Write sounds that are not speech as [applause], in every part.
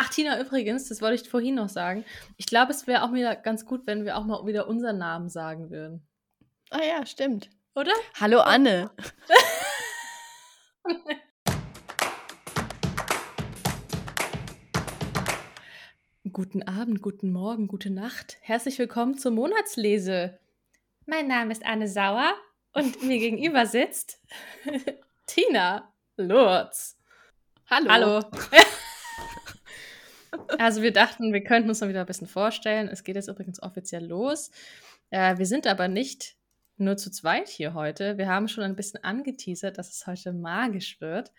Ach, Tina, übrigens, das wollte ich vorhin noch sagen. Ich glaube, es wäre auch wieder ganz gut, wenn wir auch mal wieder unseren Namen sagen würden. Ah ja, stimmt. Oder? Hallo Anne. [laughs] guten Abend, guten Morgen, gute Nacht. Herzlich willkommen zur Monatslese. Mein Name ist Anne Sauer und mir [laughs] gegenüber sitzt Tina Lurz. Hallo. Hallo. [laughs] Also wir dachten, wir könnten uns mal wieder ein bisschen vorstellen. Es geht jetzt übrigens offiziell los. Äh, wir sind aber nicht nur zu zweit hier heute. Wir haben schon ein bisschen angeteasert, dass es heute magisch wird.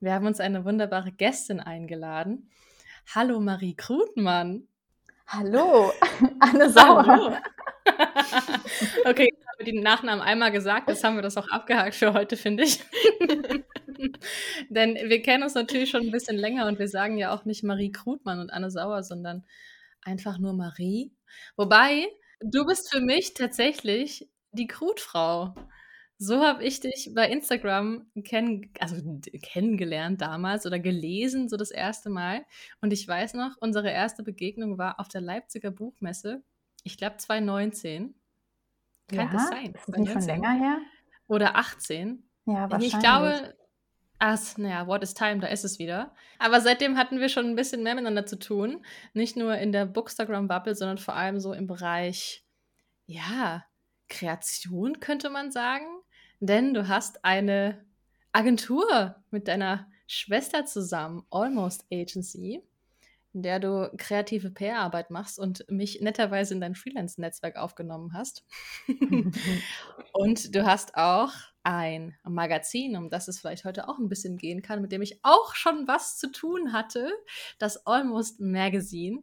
Wir haben uns eine wunderbare Gästin eingeladen. Hallo Marie Krutmann. Hallo, [laughs] Anne Sauer. Hallo. [laughs] okay, jetzt haben wir den Nachnamen einmal gesagt, jetzt haben wir das auch abgehakt für heute, finde ich. [laughs] [laughs] Denn wir kennen uns natürlich schon ein bisschen länger und wir sagen ja auch nicht Marie Krutmann und Anne Sauer, sondern einfach nur Marie. Wobei, du bist für mich tatsächlich die Krutfrau. So habe ich dich bei Instagram kenn also kennengelernt damals oder gelesen, so das erste Mal. Und ich weiß noch, unsere erste Begegnung war auf der Leipziger Buchmesse, ich glaube 2019. Kann ja, das sein? Ist das nicht schon länger her? Oder 18. Ja, wahrscheinlich. Ich glaube, ach, naja, what is time, da ist es wieder. Aber seitdem hatten wir schon ein bisschen mehr miteinander zu tun. Nicht nur in der Bookstagram-Bubble, sondern vor allem so im Bereich, ja, Kreation, könnte man sagen. Denn du hast eine Agentur mit deiner Schwester zusammen, Almost Agency in der du kreative PR-Arbeit machst und mich netterweise in dein Freelance-Netzwerk aufgenommen hast. [laughs] und du hast auch ein Magazin, um das es vielleicht heute auch ein bisschen gehen kann, mit dem ich auch schon was zu tun hatte, das Almost Magazine.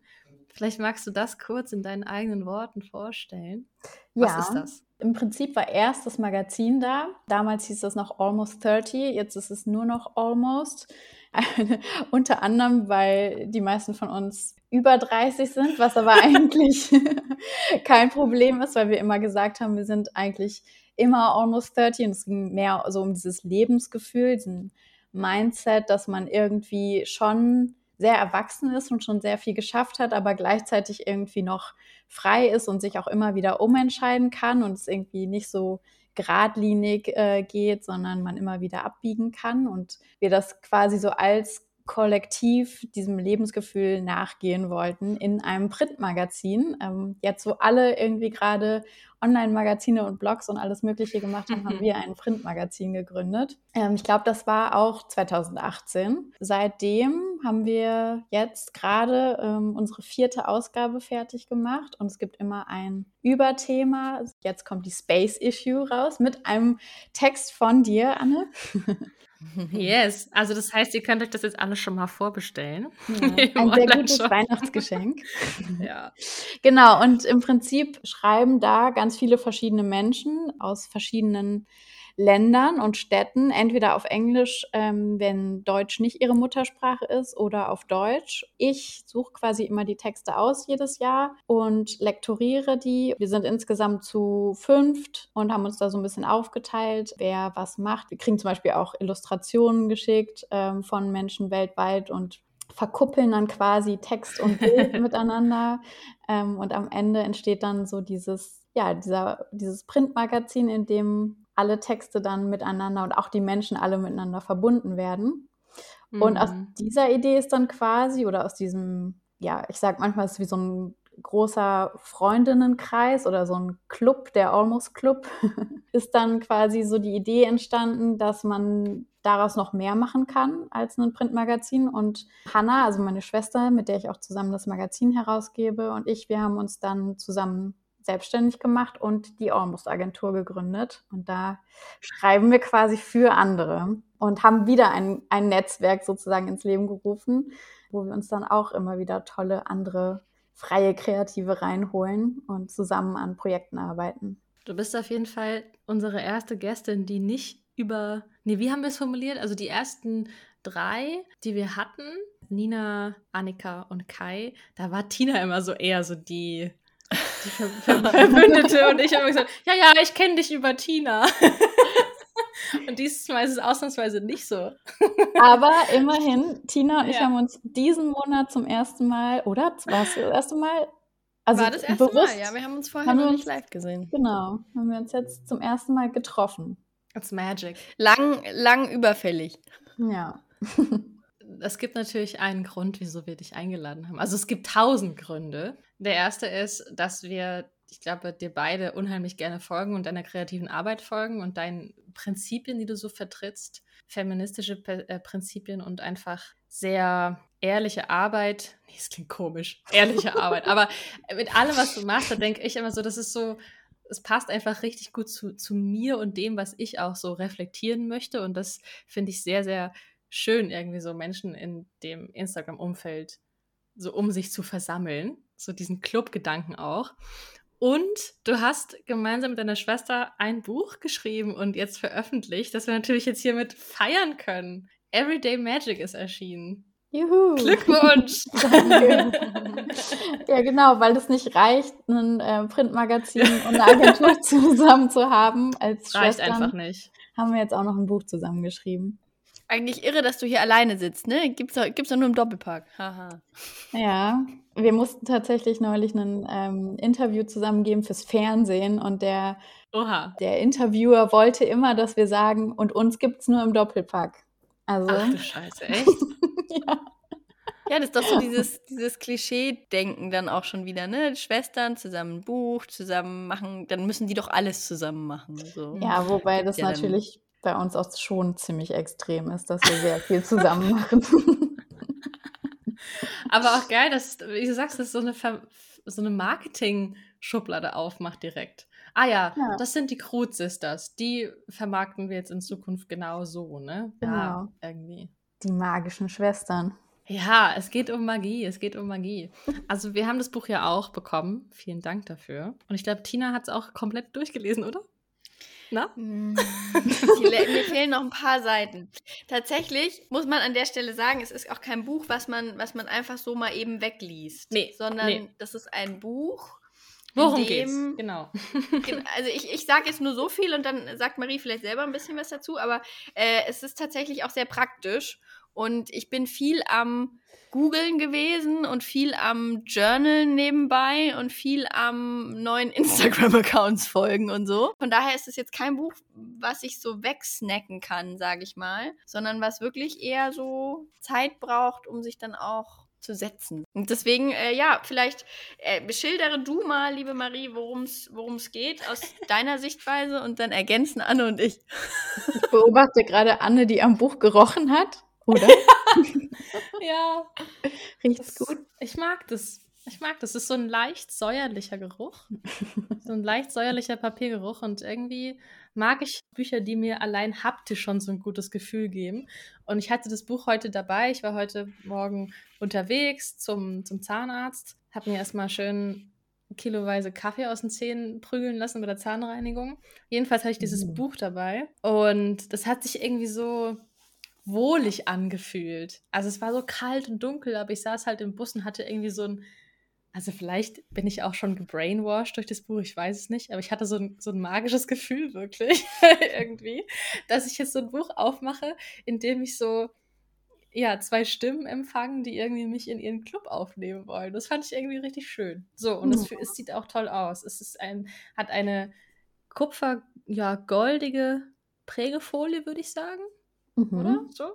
Vielleicht magst du das kurz in deinen eigenen Worten vorstellen. Was ja, ist das? Im Prinzip war erst das Magazin da. Damals hieß das noch Almost 30, jetzt ist es nur noch Almost. [laughs] Unter anderem, weil die meisten von uns über 30 sind, was aber [laughs] eigentlich [laughs] kein Problem ist, weil wir immer gesagt haben, wir sind eigentlich immer almost 30 und es ging mehr so um dieses Lebensgefühl, diesen Mindset, dass man irgendwie schon sehr erwachsen ist und schon sehr viel geschafft hat, aber gleichzeitig irgendwie noch frei ist und sich auch immer wieder umentscheiden kann und es irgendwie nicht so geradlinig äh, geht, sondern man immer wieder abbiegen kann und wir das quasi so als Kollektiv diesem Lebensgefühl nachgehen wollten in einem Printmagazin. Ähm, jetzt, wo alle irgendwie gerade Online-Magazine und Blogs und alles Mögliche gemacht haben, haben wir ein Printmagazin gegründet. Ähm, ich glaube, das war auch 2018. Seitdem haben wir jetzt gerade ähm, unsere vierte Ausgabe fertig gemacht und es gibt immer ein Überthema. Jetzt kommt die Space Issue raus mit einem Text von dir, Anne. [laughs] [laughs] Yes, also das heißt, ihr könnt euch das jetzt alles schon mal vorbestellen. Ja, [laughs] ein sehr gutes Weihnachtsgeschenk. [laughs] ja. Genau, und im Prinzip schreiben da ganz viele verschiedene Menschen aus verschiedenen Ländern und Städten, entweder auf Englisch, ähm, wenn Deutsch nicht ihre Muttersprache ist, oder auf Deutsch. Ich suche quasi immer die Texte aus jedes Jahr und lektoriere die. Wir sind insgesamt zu fünft und haben uns da so ein bisschen aufgeteilt, wer was macht. Wir kriegen zum Beispiel auch Illustrationen geschickt ähm, von Menschen weltweit und verkuppeln dann quasi Text und Bild [laughs] miteinander. Ähm, und am Ende entsteht dann so dieses, ja, dieser, dieses Printmagazin, in dem alle Texte dann miteinander und auch die Menschen alle miteinander verbunden werden. Mhm. Und aus mhm. dieser Idee ist dann quasi, oder aus diesem, ja, ich sage manchmal, es ist wie so ein großer Freundinnenkreis oder so ein Club, der Almost Club, [laughs] ist dann quasi so die Idee entstanden, dass man daraus noch mehr machen kann als ein Printmagazin. Und Hannah, also meine Schwester, mit der ich auch zusammen das Magazin herausgebe, und ich, wir haben uns dann zusammen selbstständig gemacht und die Almost Agentur gegründet. Und da schreiben wir quasi für andere und haben wieder ein, ein Netzwerk sozusagen ins Leben gerufen, wo wir uns dann auch immer wieder tolle andere freie Kreative reinholen und zusammen an Projekten arbeiten. Du bist auf jeden Fall unsere erste Gästin, die nicht über, nee, wie haben wir es formuliert? Also die ersten drei, die wir hatten, Nina, Annika und Kai, da war Tina immer so eher so die die Ver Ver [laughs] Verbündete und ich habe gesagt, ja, ja, ich kenne dich über Tina. [laughs] Und dieses Mal ist es ausnahmsweise nicht so. Aber immerhin, Tina und ich Ja. haben uns diesen Monat zum ersten Mal, oder? War es das erste Mal? Also War das erste bewusst, Mal, ja. Wir haben uns vorher haben noch uns- nicht live gesehen. Genau, haben wir uns jetzt zum ersten Mal getroffen. It's magic. Lang, lang überfällig. Ja. [laughs] Es gibt natürlich einen Grund, wieso wir dich eingeladen haben. Also es gibt tausend Gründe. Der erste ist, dass wir, ich glaube, dir beide unheimlich gerne folgen und deiner kreativen Arbeit folgen und deinen Prinzipien, die du so vertrittst, feministische Pe- äh, Prinzipien und einfach sehr ehrliche Arbeit. Nee, es klingt komisch. Ehrliche [laughs] Arbeit. Aber mit allem, was du machst, da denke ich immer so, das ist so, es passt einfach richtig gut zu, zu mir und dem, was ich auch so reflektieren möchte. Und das finde ich sehr, sehr schön, irgendwie so Menschen in dem Instagram-Umfeld so um sich zu versammeln. So diesen Club-Gedanken auch. Und du hast gemeinsam mit deiner Schwester ein Buch geschrieben und jetzt veröffentlicht, das wir natürlich jetzt hiermit feiern können. Everyday Magic ist erschienen. Juhu. Glückwunsch! [laughs] Danke. ja, genau, weil es nicht reicht, ein äh, Printmagazin und eine Agentur [laughs] zusammen zu haben als Reicht Schwestern, einfach nicht. haben wir jetzt auch noch ein Buch zusammengeschrieben. Eigentlich irre, dass du hier alleine sitzt, ne? Gibt's doch, gibt's doch nur im Doppelpark. Haha. Ja, wir mussten tatsächlich neulich ein ähm, Interview zusammengeben fürs Fernsehen und der, Oha. der Interviewer wollte immer, dass wir sagen, und uns gibt's nur im Doppelpack. Also, Ach du Scheiße, echt? [laughs] ja. Ja, das ist doch so dieses, dieses Klischee-Denken dann auch schon wieder, ne? Schwestern zusammen ein Buch, zusammen machen, dann müssen die doch alles zusammen machen. So. ja, wobei Gibt das ja natürlich bei uns auch schon ziemlich extrem ist, dass wir sehr viel zusammen machen. [laughs] Aber auch geil, dass, wie du sagst, dass so eine, Ver so eine Marketing-Schublade aufmacht direkt. Ah ja, Ja. das sind die Crude Sisters. Die vermarkten wir jetzt in Zukunft genau so, ne? Genau. Ja, irgendwie. Die magischen Schwestern. Ja, es geht um Magie, es geht um Magie. Also wir haben das Buch ja auch bekommen. Vielen Dank dafür. Und ich glaube, Tina hat es auch komplett durchgelesen, oder? Na? Hm, [laughs] Mir fehlen noch ein paar Seiten. Tatsächlich muss man an der Stelle sagen, es ist auch kein Buch, was man, was man einfach so mal eben wegliest. Nee, Sondern nee. das ist ein Buch. Worum dem- geht's? Genau. [laughs] Gen- Also ich, ich sage jetzt nur so viel und dann sagt Marie vielleicht selber ein bisschen was dazu, aber äh, es ist tatsächlich auch sehr praktisch und ich bin viel am Googlen gewesen und viel am Journalen nebenbei und viel am neuen [laughs] Instagram-Accounts folgen und so. Von daher ist es jetzt kein Buch, was ich so wegsnacken kann, sage ich mal, sondern was wirklich eher so Zeit braucht, um sich dann auch zu setzen. Und deswegen, äh, ja, vielleicht äh, beschildere du mal, liebe Marie, worum es geht aus [laughs] deiner Sichtweise und dann ergänzen Anne und ich. Ich beobachte gerade Anne, die am Buch gerochen hat. Oder? [laughs] [laughs] ja, Riecht's Das- gut? Ich mag das. Ich mag das. Es ist so ein leicht säuerlicher Geruch. so ein leicht säuerlicher Papiergeruch. Und irgendwie mag ich Bücher, die mir allein haptisch schon so ein gutes Gefühl geben. Und ich hatte das Buch heute dabei. Ich war heute Morgen unterwegs zum, zum Zahnarzt. Habe mir erstmal schön kiloweise Kaffee aus den Zähnen prügeln lassen bei der Zahnreinigung. Jedenfalls hatte ich dieses Mhm. Buch dabei. Und das hat sich irgendwie so wohlig angefühlt. Also es war so kalt und dunkel, aber ich saß halt im Bus und hatte irgendwie so ein, also vielleicht bin ich auch schon gebrainwashed durch das Buch, ich weiß es nicht, aber ich hatte so ein, so ein magisches Gefühl wirklich [laughs] irgendwie, dass ich jetzt so ein Buch aufmache, in dem ich so ja, zwei Stimmen empfangen, die irgendwie mich in ihren Club aufnehmen wollen. Das fand ich irgendwie richtig schön. So, und es, es sieht auch toll aus. Es ist ein, hat eine kupfer, ja, goldige Prägefolie, würde ich sagen Mhm. oder? So.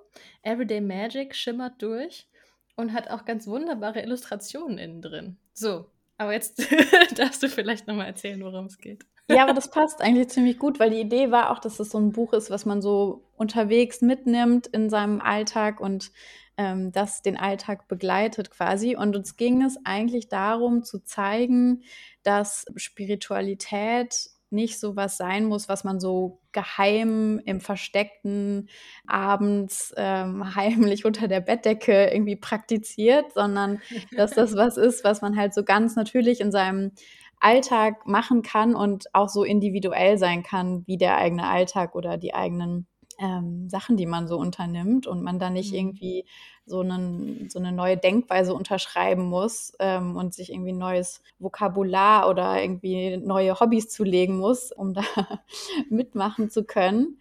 Everyday Magic schimmert durch und hat auch ganz wunderbare Illustrationen innen drin. So, aber jetzt [laughs] darfst du vielleicht nochmal erzählen, worum es geht. Ja, aber das passt eigentlich ziemlich gut, weil die Idee war auch, dass es so ein Buch ist, was man so unterwegs mitnimmt in seinem Alltag und ähm, das den Alltag begleitet quasi. Und uns ging es eigentlich darum zu zeigen, dass Spiritualität nicht so was sein muss, was man so geheim im Versteckten abends ähm, [laughs] heimlich unter der Bettdecke irgendwie praktiziert, sondern dass das [laughs] was ist, was man halt so ganz natürlich in seinem Alltag machen kann und auch so individuell sein kann, wie der eigene Alltag oder die eigenen ähm, Sachen, die man so unternimmt und man da nicht Mhm. irgendwie so, einen, so eine neue Denkweise unterschreiben muss ähm, und sich irgendwie neues Vokabular oder irgendwie neue Hobbys zulegen muss, um da [laughs] mitmachen zu können.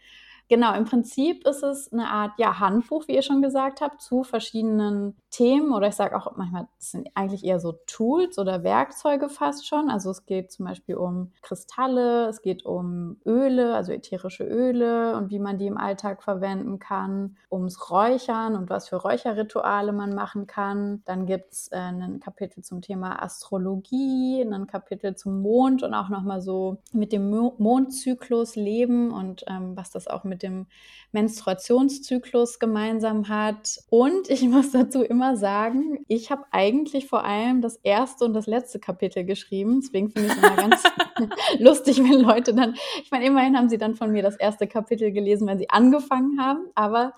Genau, im Prinzip ist es eine Art ja, Handbuch, wie ihr schon gesagt habt, zu verschiedenen Themen oder ich sage auch manchmal, es sind eigentlich eher so Tools oder Werkzeuge fast schon. Also es geht zum Beispiel um Kristalle, es geht um Öle, also ätherische Öle und wie man die im Alltag verwenden kann, ums Räuchern und was für Räucherrituale man machen kann. Dann gibt es äh, ein Kapitel zum Thema Astrologie, ein Kapitel zum Mond und auch nochmal so mit dem Mo Mondzyklus leben und ähm, was das auch mit dem Menstruationszyklus gemeinsam hat. Und ich muss dazu immer sagen, ich habe eigentlich vor allem das erste und das letzte Kapitel geschrieben. Deswegen finde ich es immer ganz [laughs] lustig, wenn Leute dann, ich meine, immerhin haben sie dann von mir das erste Kapitel gelesen, wenn sie angefangen haben, aber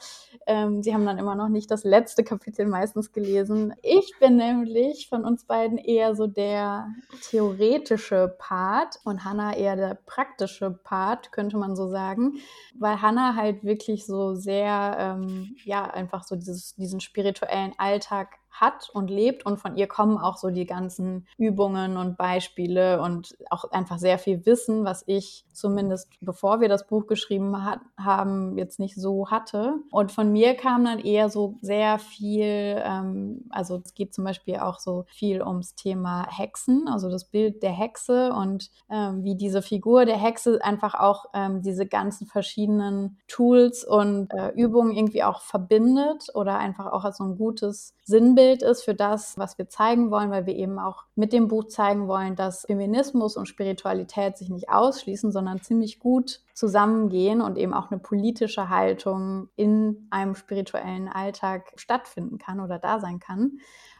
ähm, sie haben dann immer noch nicht das letzte Kapitel meistens gelesen. Ich bin nämlich von uns beiden eher so der theoretische Part und Hannah eher der praktische Part, könnte man so sagen, weil Hannah halt wirklich so sehr, ähm, ja, einfach so dieses, diesen spirituellen Alltag Alltag hat und lebt und von ihr kommen auch so die ganzen Übungen und Beispiele und auch einfach sehr viel Wissen, was ich zumindest bevor wir das Buch geschrieben hat, haben, jetzt nicht so hatte. Und von mir kam dann eher so sehr viel, ähm, also es geht zum Beispiel auch so viel ums Thema Hexen, also das Bild der Hexe und ähm, wie diese Figur der Hexe einfach auch ähm, diese ganzen verschiedenen Tools und äh, Übungen irgendwie auch verbindet oder einfach auch als so ein gutes Sinnbild ist für das, was wir zeigen wollen, weil wir eben auch mit dem Buch zeigen wollen, dass Feminismus und Spiritualität sich nicht ausschließen, sondern ziemlich gut zusammengehen und eben auch eine politische Haltung in einem spirituellen Alltag stattfinden kann oder da sein kann.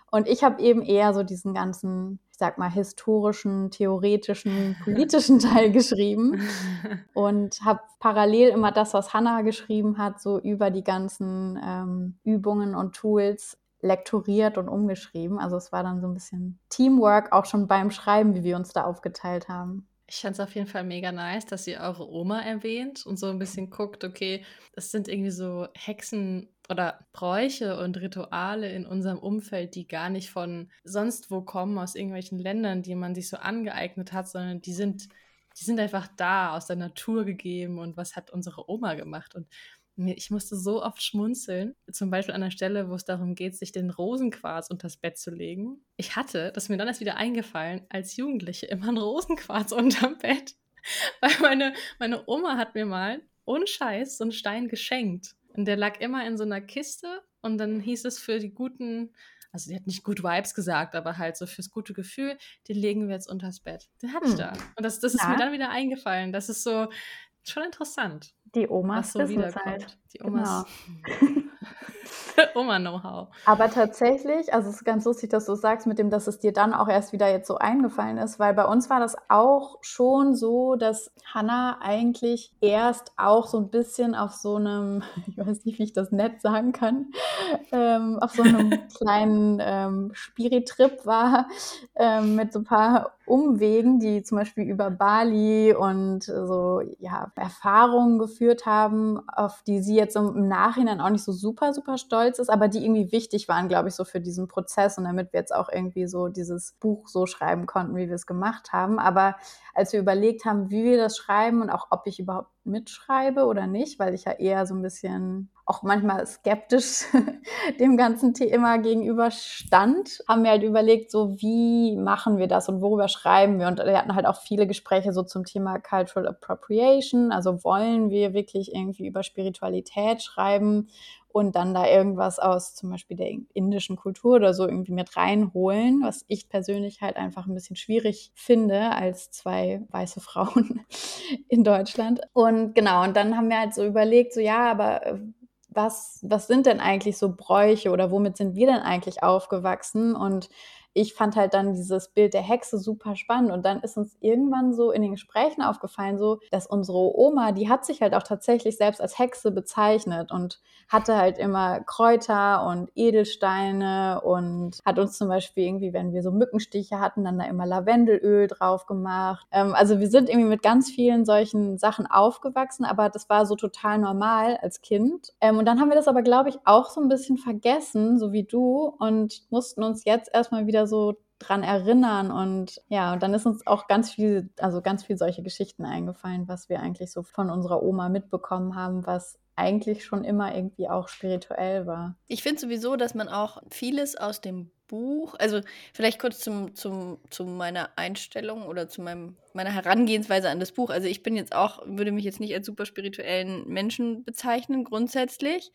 Und ich habe eben eher so diesen ganzen, ich sag mal, historischen, theoretischen, [laughs] politischen Teil geschrieben [laughs] und habe parallel immer das, was Hannah geschrieben hat, so über die ganzen ähm, Übungen und Tools lektoriert und umgeschrieben. Also es war dann so ein bisschen Teamwork auch schon beim Schreiben, wie wir uns da aufgeteilt haben. Ich fand es auf jeden Fall mega nice, dass ihr eure Oma erwähnt und so ein bisschen guckt, okay, das sind irgendwie so Hexen oder Bräuche und Rituale in unserem Umfeld, die gar nicht von sonst wo kommen, aus irgendwelchen Ländern, die man sich so angeeignet hat, sondern die sind, die sind einfach da, aus der Natur gegeben und was hat unsere Oma gemacht. Und ich musste so oft schmunzeln, zum Beispiel an der Stelle, wo es darum geht, sich den Rosenquarz unters Bett zu legen. Ich hatte, das ist mir dann erst wieder eingefallen, als Jugendliche immer einen Rosenquarz [laughs] unterm Bett, weil meine, meine Oma hat mir mal ohne Scheiß so einen Stein geschenkt. Und der lag immer in so einer Kiste und dann hieß es für die guten, also die hat nicht gut Vibes gesagt, aber halt so fürs gute Gefühl, den legen wir jetzt unters Bett. Den hatte ich hm. da. Und das, das ist ja. mir dann wieder eingefallen. Das ist so schon interessant. Die Omas so wiederkommt. Halt. Die Omas. Genau. [laughs] [laughs] Oma-Know-how. Aber tatsächlich, also es ist ganz lustig, dass du sagst mit dem, dass es dir dann auch erst wieder jetzt so eingefallen ist, weil bei uns war das auch schon so, dass Hannah eigentlich erst auch so ein bisschen auf so einem, [laughs] ich weiß nicht, wie ich das nett sagen kann, ähm, auf so einem [laughs] kleinen ähm, Spiritrip war ähm, mit so ein paar Umwegen, die zum Beispiel über Bali und so ja, Erfahrungen geführt haben, auf die sie jetzt im Nachhinein auch nicht so super, super stolz ist, aber die irgendwie wichtig waren, glaube ich, so für diesen Prozess und damit wir jetzt auch irgendwie so dieses Buch so schreiben konnten, wie wir es gemacht haben. Aber als wir überlegt haben, wie wir das schreiben und auch ob ich überhaupt mitschreibe oder nicht, weil ich ja eher so ein bisschen auch manchmal skeptisch [laughs] dem ganzen Thema gegenüber stand, haben wir halt überlegt, so wie machen wir das und worüber schreiben wir? Und wir hatten halt auch viele Gespräche so zum Thema Cultural Appropriation, also wollen wir wirklich irgendwie über Spiritualität schreiben und dann da irgendwas aus zum Beispiel der indischen Kultur oder so irgendwie mit reinholen, was ich persönlich halt einfach ein bisschen schwierig finde als zwei weiße [laughs] Frauen in Deutschland. Und genau, und dann haben wir halt so überlegt, so ja, aber äh, was, was sind denn eigentlich so Bräuche oder womit sind wir denn eigentlich aufgewachsen? Und ich fand halt dann dieses Bild der Hexe super spannend und dann ist uns irgendwann so in den Gesprächen aufgefallen, so, dass unsere Oma, die hat sich halt auch tatsächlich selbst als Hexe bezeichnet und hatte halt immer Kräuter und Edelsteine und hat uns zum Beispiel irgendwie, wenn wir so Mückenstiche hatten, dann da immer Lavendelöl drauf gemacht. Ähm, also wir sind irgendwie mit ganz vielen solchen Sachen aufgewachsen, aber das war so total normal als Kind. Ähm, und dann haben wir das aber, glaube ich, auch so ein bisschen vergessen, so wie du, und mussten uns jetzt erstmal wieder so dran erinnern und ja, und dann ist uns auch ganz viel, also ganz viel solche Geschichten eingefallen, was wir eigentlich so von unserer Oma mitbekommen haben, was eigentlich schon immer irgendwie auch spirituell war. Ich finde sowieso, dass man auch vieles aus dem Buch, also vielleicht kurz zum, zum, zu meiner Einstellung oder zu meinem, meiner Herangehensweise an das Buch. Also ich bin jetzt auch, würde mich jetzt nicht als super spirituellen Menschen bezeichnen, grundsätzlich.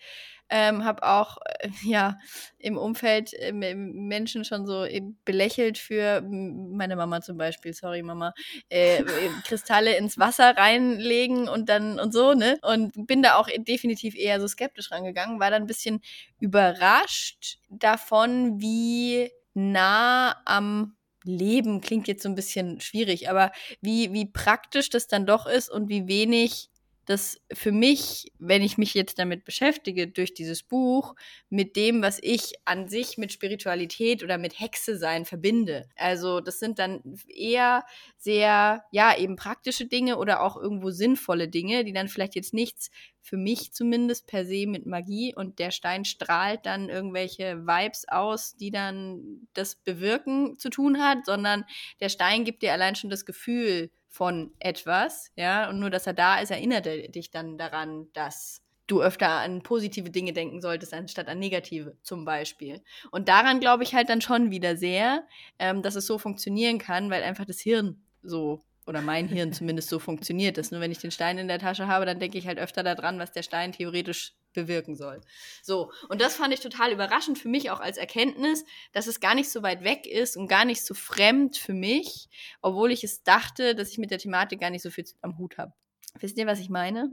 Ähm, habe auch äh, ja im Umfeld äh, Menschen schon so belächelt für meine Mama zum Beispiel, sorry Mama, äh, Kristalle ins Wasser reinlegen und dann und so, ne? Und bin da auch definitiv eher so skeptisch rangegangen, war dann ein bisschen überrascht davon, wie nah am Leben klingt jetzt so ein bisschen schwierig, aber wie, wie praktisch das dann doch ist und wie wenig das für mich, wenn ich mich jetzt damit beschäftige, durch dieses Buch, mit dem, was ich an sich mit Spiritualität oder mit Hexe sein verbinde. Also das sind dann eher sehr, ja, eben praktische Dinge oder auch irgendwo sinnvolle Dinge, die dann vielleicht jetzt nichts für mich zumindest per se mit Magie und der Stein strahlt dann irgendwelche Vibes aus, die dann das Bewirken zu tun hat, sondern der Stein gibt dir allein schon das Gefühl, von etwas, ja, und nur, dass er da ist, erinnert er dich dann daran, dass du öfter an positive Dinge denken solltest, anstatt an negative zum Beispiel. Und daran glaube ich halt dann schon wieder sehr, ähm, dass es so funktionieren kann, weil einfach das Hirn so oder mein Hirn [laughs] zumindest so funktioniert, dass nur wenn ich den Stein in der Tasche habe, dann denke ich halt öfter daran, was der Stein theoretisch bewirken soll. So, und das fand ich total überraschend für mich auch als Erkenntnis, dass es gar nicht so weit weg ist und gar nicht so fremd für mich, obwohl ich es dachte, dass ich mit der Thematik gar nicht so viel am Hut habe. Wisst ihr, was ich meine?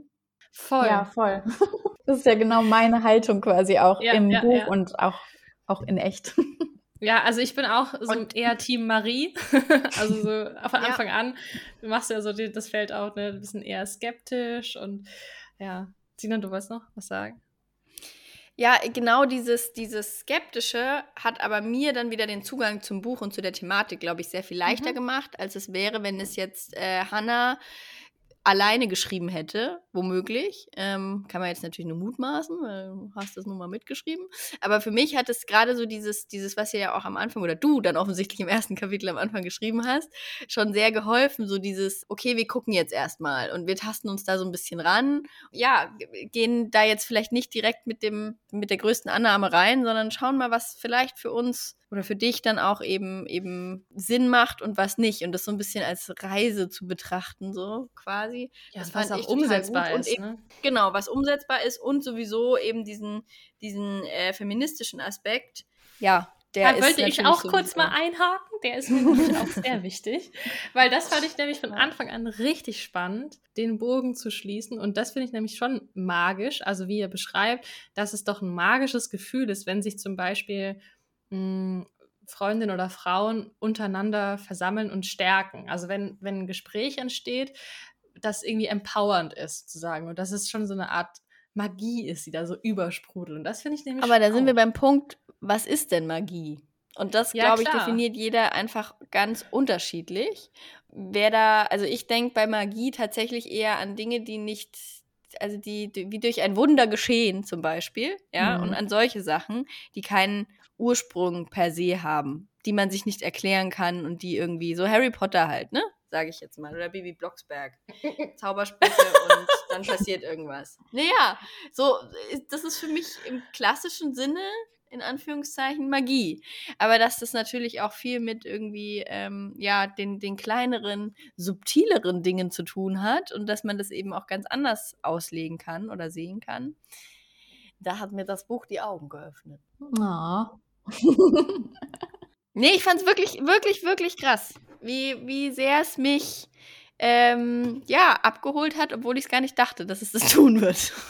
Voll. Ja, voll. [laughs] Das ist ja genau meine Haltung quasi auch ja, im ja, Buch ja. und auch, auch in echt. [laughs] Ja, also ich bin auch so und, eher Team Marie. [laughs] also so von Anfang an. Du machst ja so das Feld auch ne, ein bisschen eher skeptisch und ja, Sina, du wolltest noch was sagen? Ja, genau dieses, dieses Skeptische hat aber mir dann wieder den Zugang zum Buch und zu der Thematik, glaube ich, sehr viel leichter mhm. gemacht, als es wäre, wenn es jetzt äh, Hannah alleine geschrieben hätte, womöglich. Ähm, kann man jetzt natürlich nur mutmaßen, weil du hast das nun mal mitgeschrieben. Aber für mich hat es gerade so dieses, dieses, was ihr ja auch am Anfang oder du dann offensichtlich im ersten Kapitel am Anfang geschrieben hast, schon sehr geholfen. So dieses, okay, wir gucken jetzt erstmal und wir tasten uns da so ein bisschen ran. Ja, gehen da jetzt vielleicht nicht direkt mit dem, mit der größten Annahme rein, sondern schauen mal, was vielleicht für uns oder für dich dann auch eben eben Sinn macht und was nicht und das so ein bisschen als Reise zu betrachten so quasi. Ja, das was auch umsetzbar ist. Eben, ne? Genau, was umsetzbar ist und sowieso eben diesen diesen äh, feministischen Aspekt. Ja, der da wollte ich auch kurz mal einhaken. Der ist mir auch sehr [laughs] wichtig, weil das fand ich nämlich von Anfang an richtig spannend, den Bogen zu schließen. Und das finde ich nämlich schon magisch. Also wie ihr beschreibt, dass es doch ein magisches Gefühl ist, wenn sich zum Beispiel mh, Freundinnen oder Frauen untereinander versammeln und stärken. Also wenn, wenn ein Gespräch entsteht, das irgendwie empowernd ist, sozusagen. Und das ist schon so eine Art Magie ist, die da so übersprudelt. Und das finde ich nämlich. Aber da sind wir beim Punkt, was ist denn Magie? Und das, ja, glaube ich, definiert jeder einfach ganz unterschiedlich. Wer da, also ich denke bei Magie tatsächlich eher an Dinge, die nicht also die, die, wie durch ein Wunder geschehen zum Beispiel, ja, mhm. und an solche Sachen, die keinen Ursprung per se haben, die man sich nicht erklären kann und die irgendwie, so Harry Potter halt, ne? Sage ich jetzt mal. Oder Bibi Blocksberg. [laughs] Zaubersprüche und dann passiert irgendwas. Naja, so, das ist für mich im klassischen Sinne in Anführungszeichen Magie. Aber dass das natürlich auch viel mit irgendwie, ähm, ja, den, den kleineren, subtileren Dingen zu tun hat und dass man das eben auch ganz anders auslegen kann oder sehen kann. Da hat mir das Buch die Augen geöffnet. Oh. [laughs] nee, ich fand es wirklich, wirklich, wirklich krass, wie, wie sehr es mich ähm, ja, abgeholt hat, obwohl ich es gar nicht dachte, dass es das [laughs] tun wird. [laughs]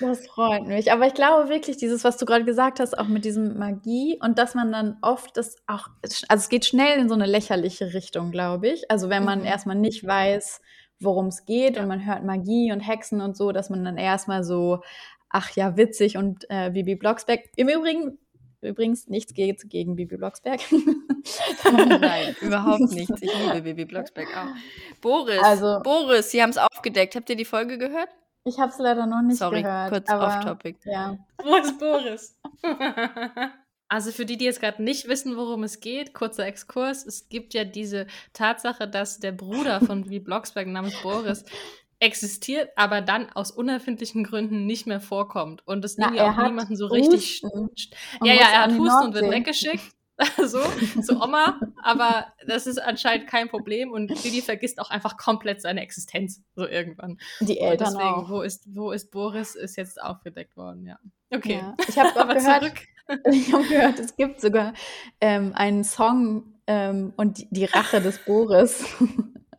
Das freut mich. Aber ich glaube wirklich, dieses, was du gerade gesagt hast, auch mit diesem Magie und dass man dann oft das auch, also es geht schnell in so eine lächerliche Richtung, glaube ich. Also wenn man mhm. erstmal nicht weiß, worum es geht ja. und man hört Magie und Hexen und so, dass man dann erstmal so, ach ja, witzig und äh, Bibi Blocksberg. Im Übrigen, übrigens, nichts geht gegen Bibi Blocksberg. [laughs] Nein, überhaupt [laughs] nichts. Ich liebe Bibi Blocksberg auch. Boris, also, Boris, Sie haben es aufgedeckt. Habt ihr die Folge gehört? Ich habe es leider noch nicht Sorry, gehört. kurz off-topic. Ja. Wo ist Boris? [laughs] Also für die, die jetzt gerade nicht wissen, worum es geht, kurzer Exkurs. Es gibt ja diese Tatsache, dass der Bruder von Wie Blocksberg namens Boris existiert, aber dann aus unerfindlichen Gründen nicht mehr vorkommt und es irgendwie auch niemanden so richtig. Ja, ja, er hat Husten und wird weggeschickt. [laughs] [laughs] so, zu Oma, aber das ist anscheinend kein Problem und Bibi vergisst auch einfach komplett seine Existenz, so irgendwann. Die Eltern und deswegen, auch. Wo ist, wo ist Boris, ist jetzt aufgedeckt worden, ja. Okay. Ja. Ich habe [laughs] auch gehört, zurück. ich habe gehört, es gibt sogar ähm, einen Song ähm, und die, die Rache des Boris.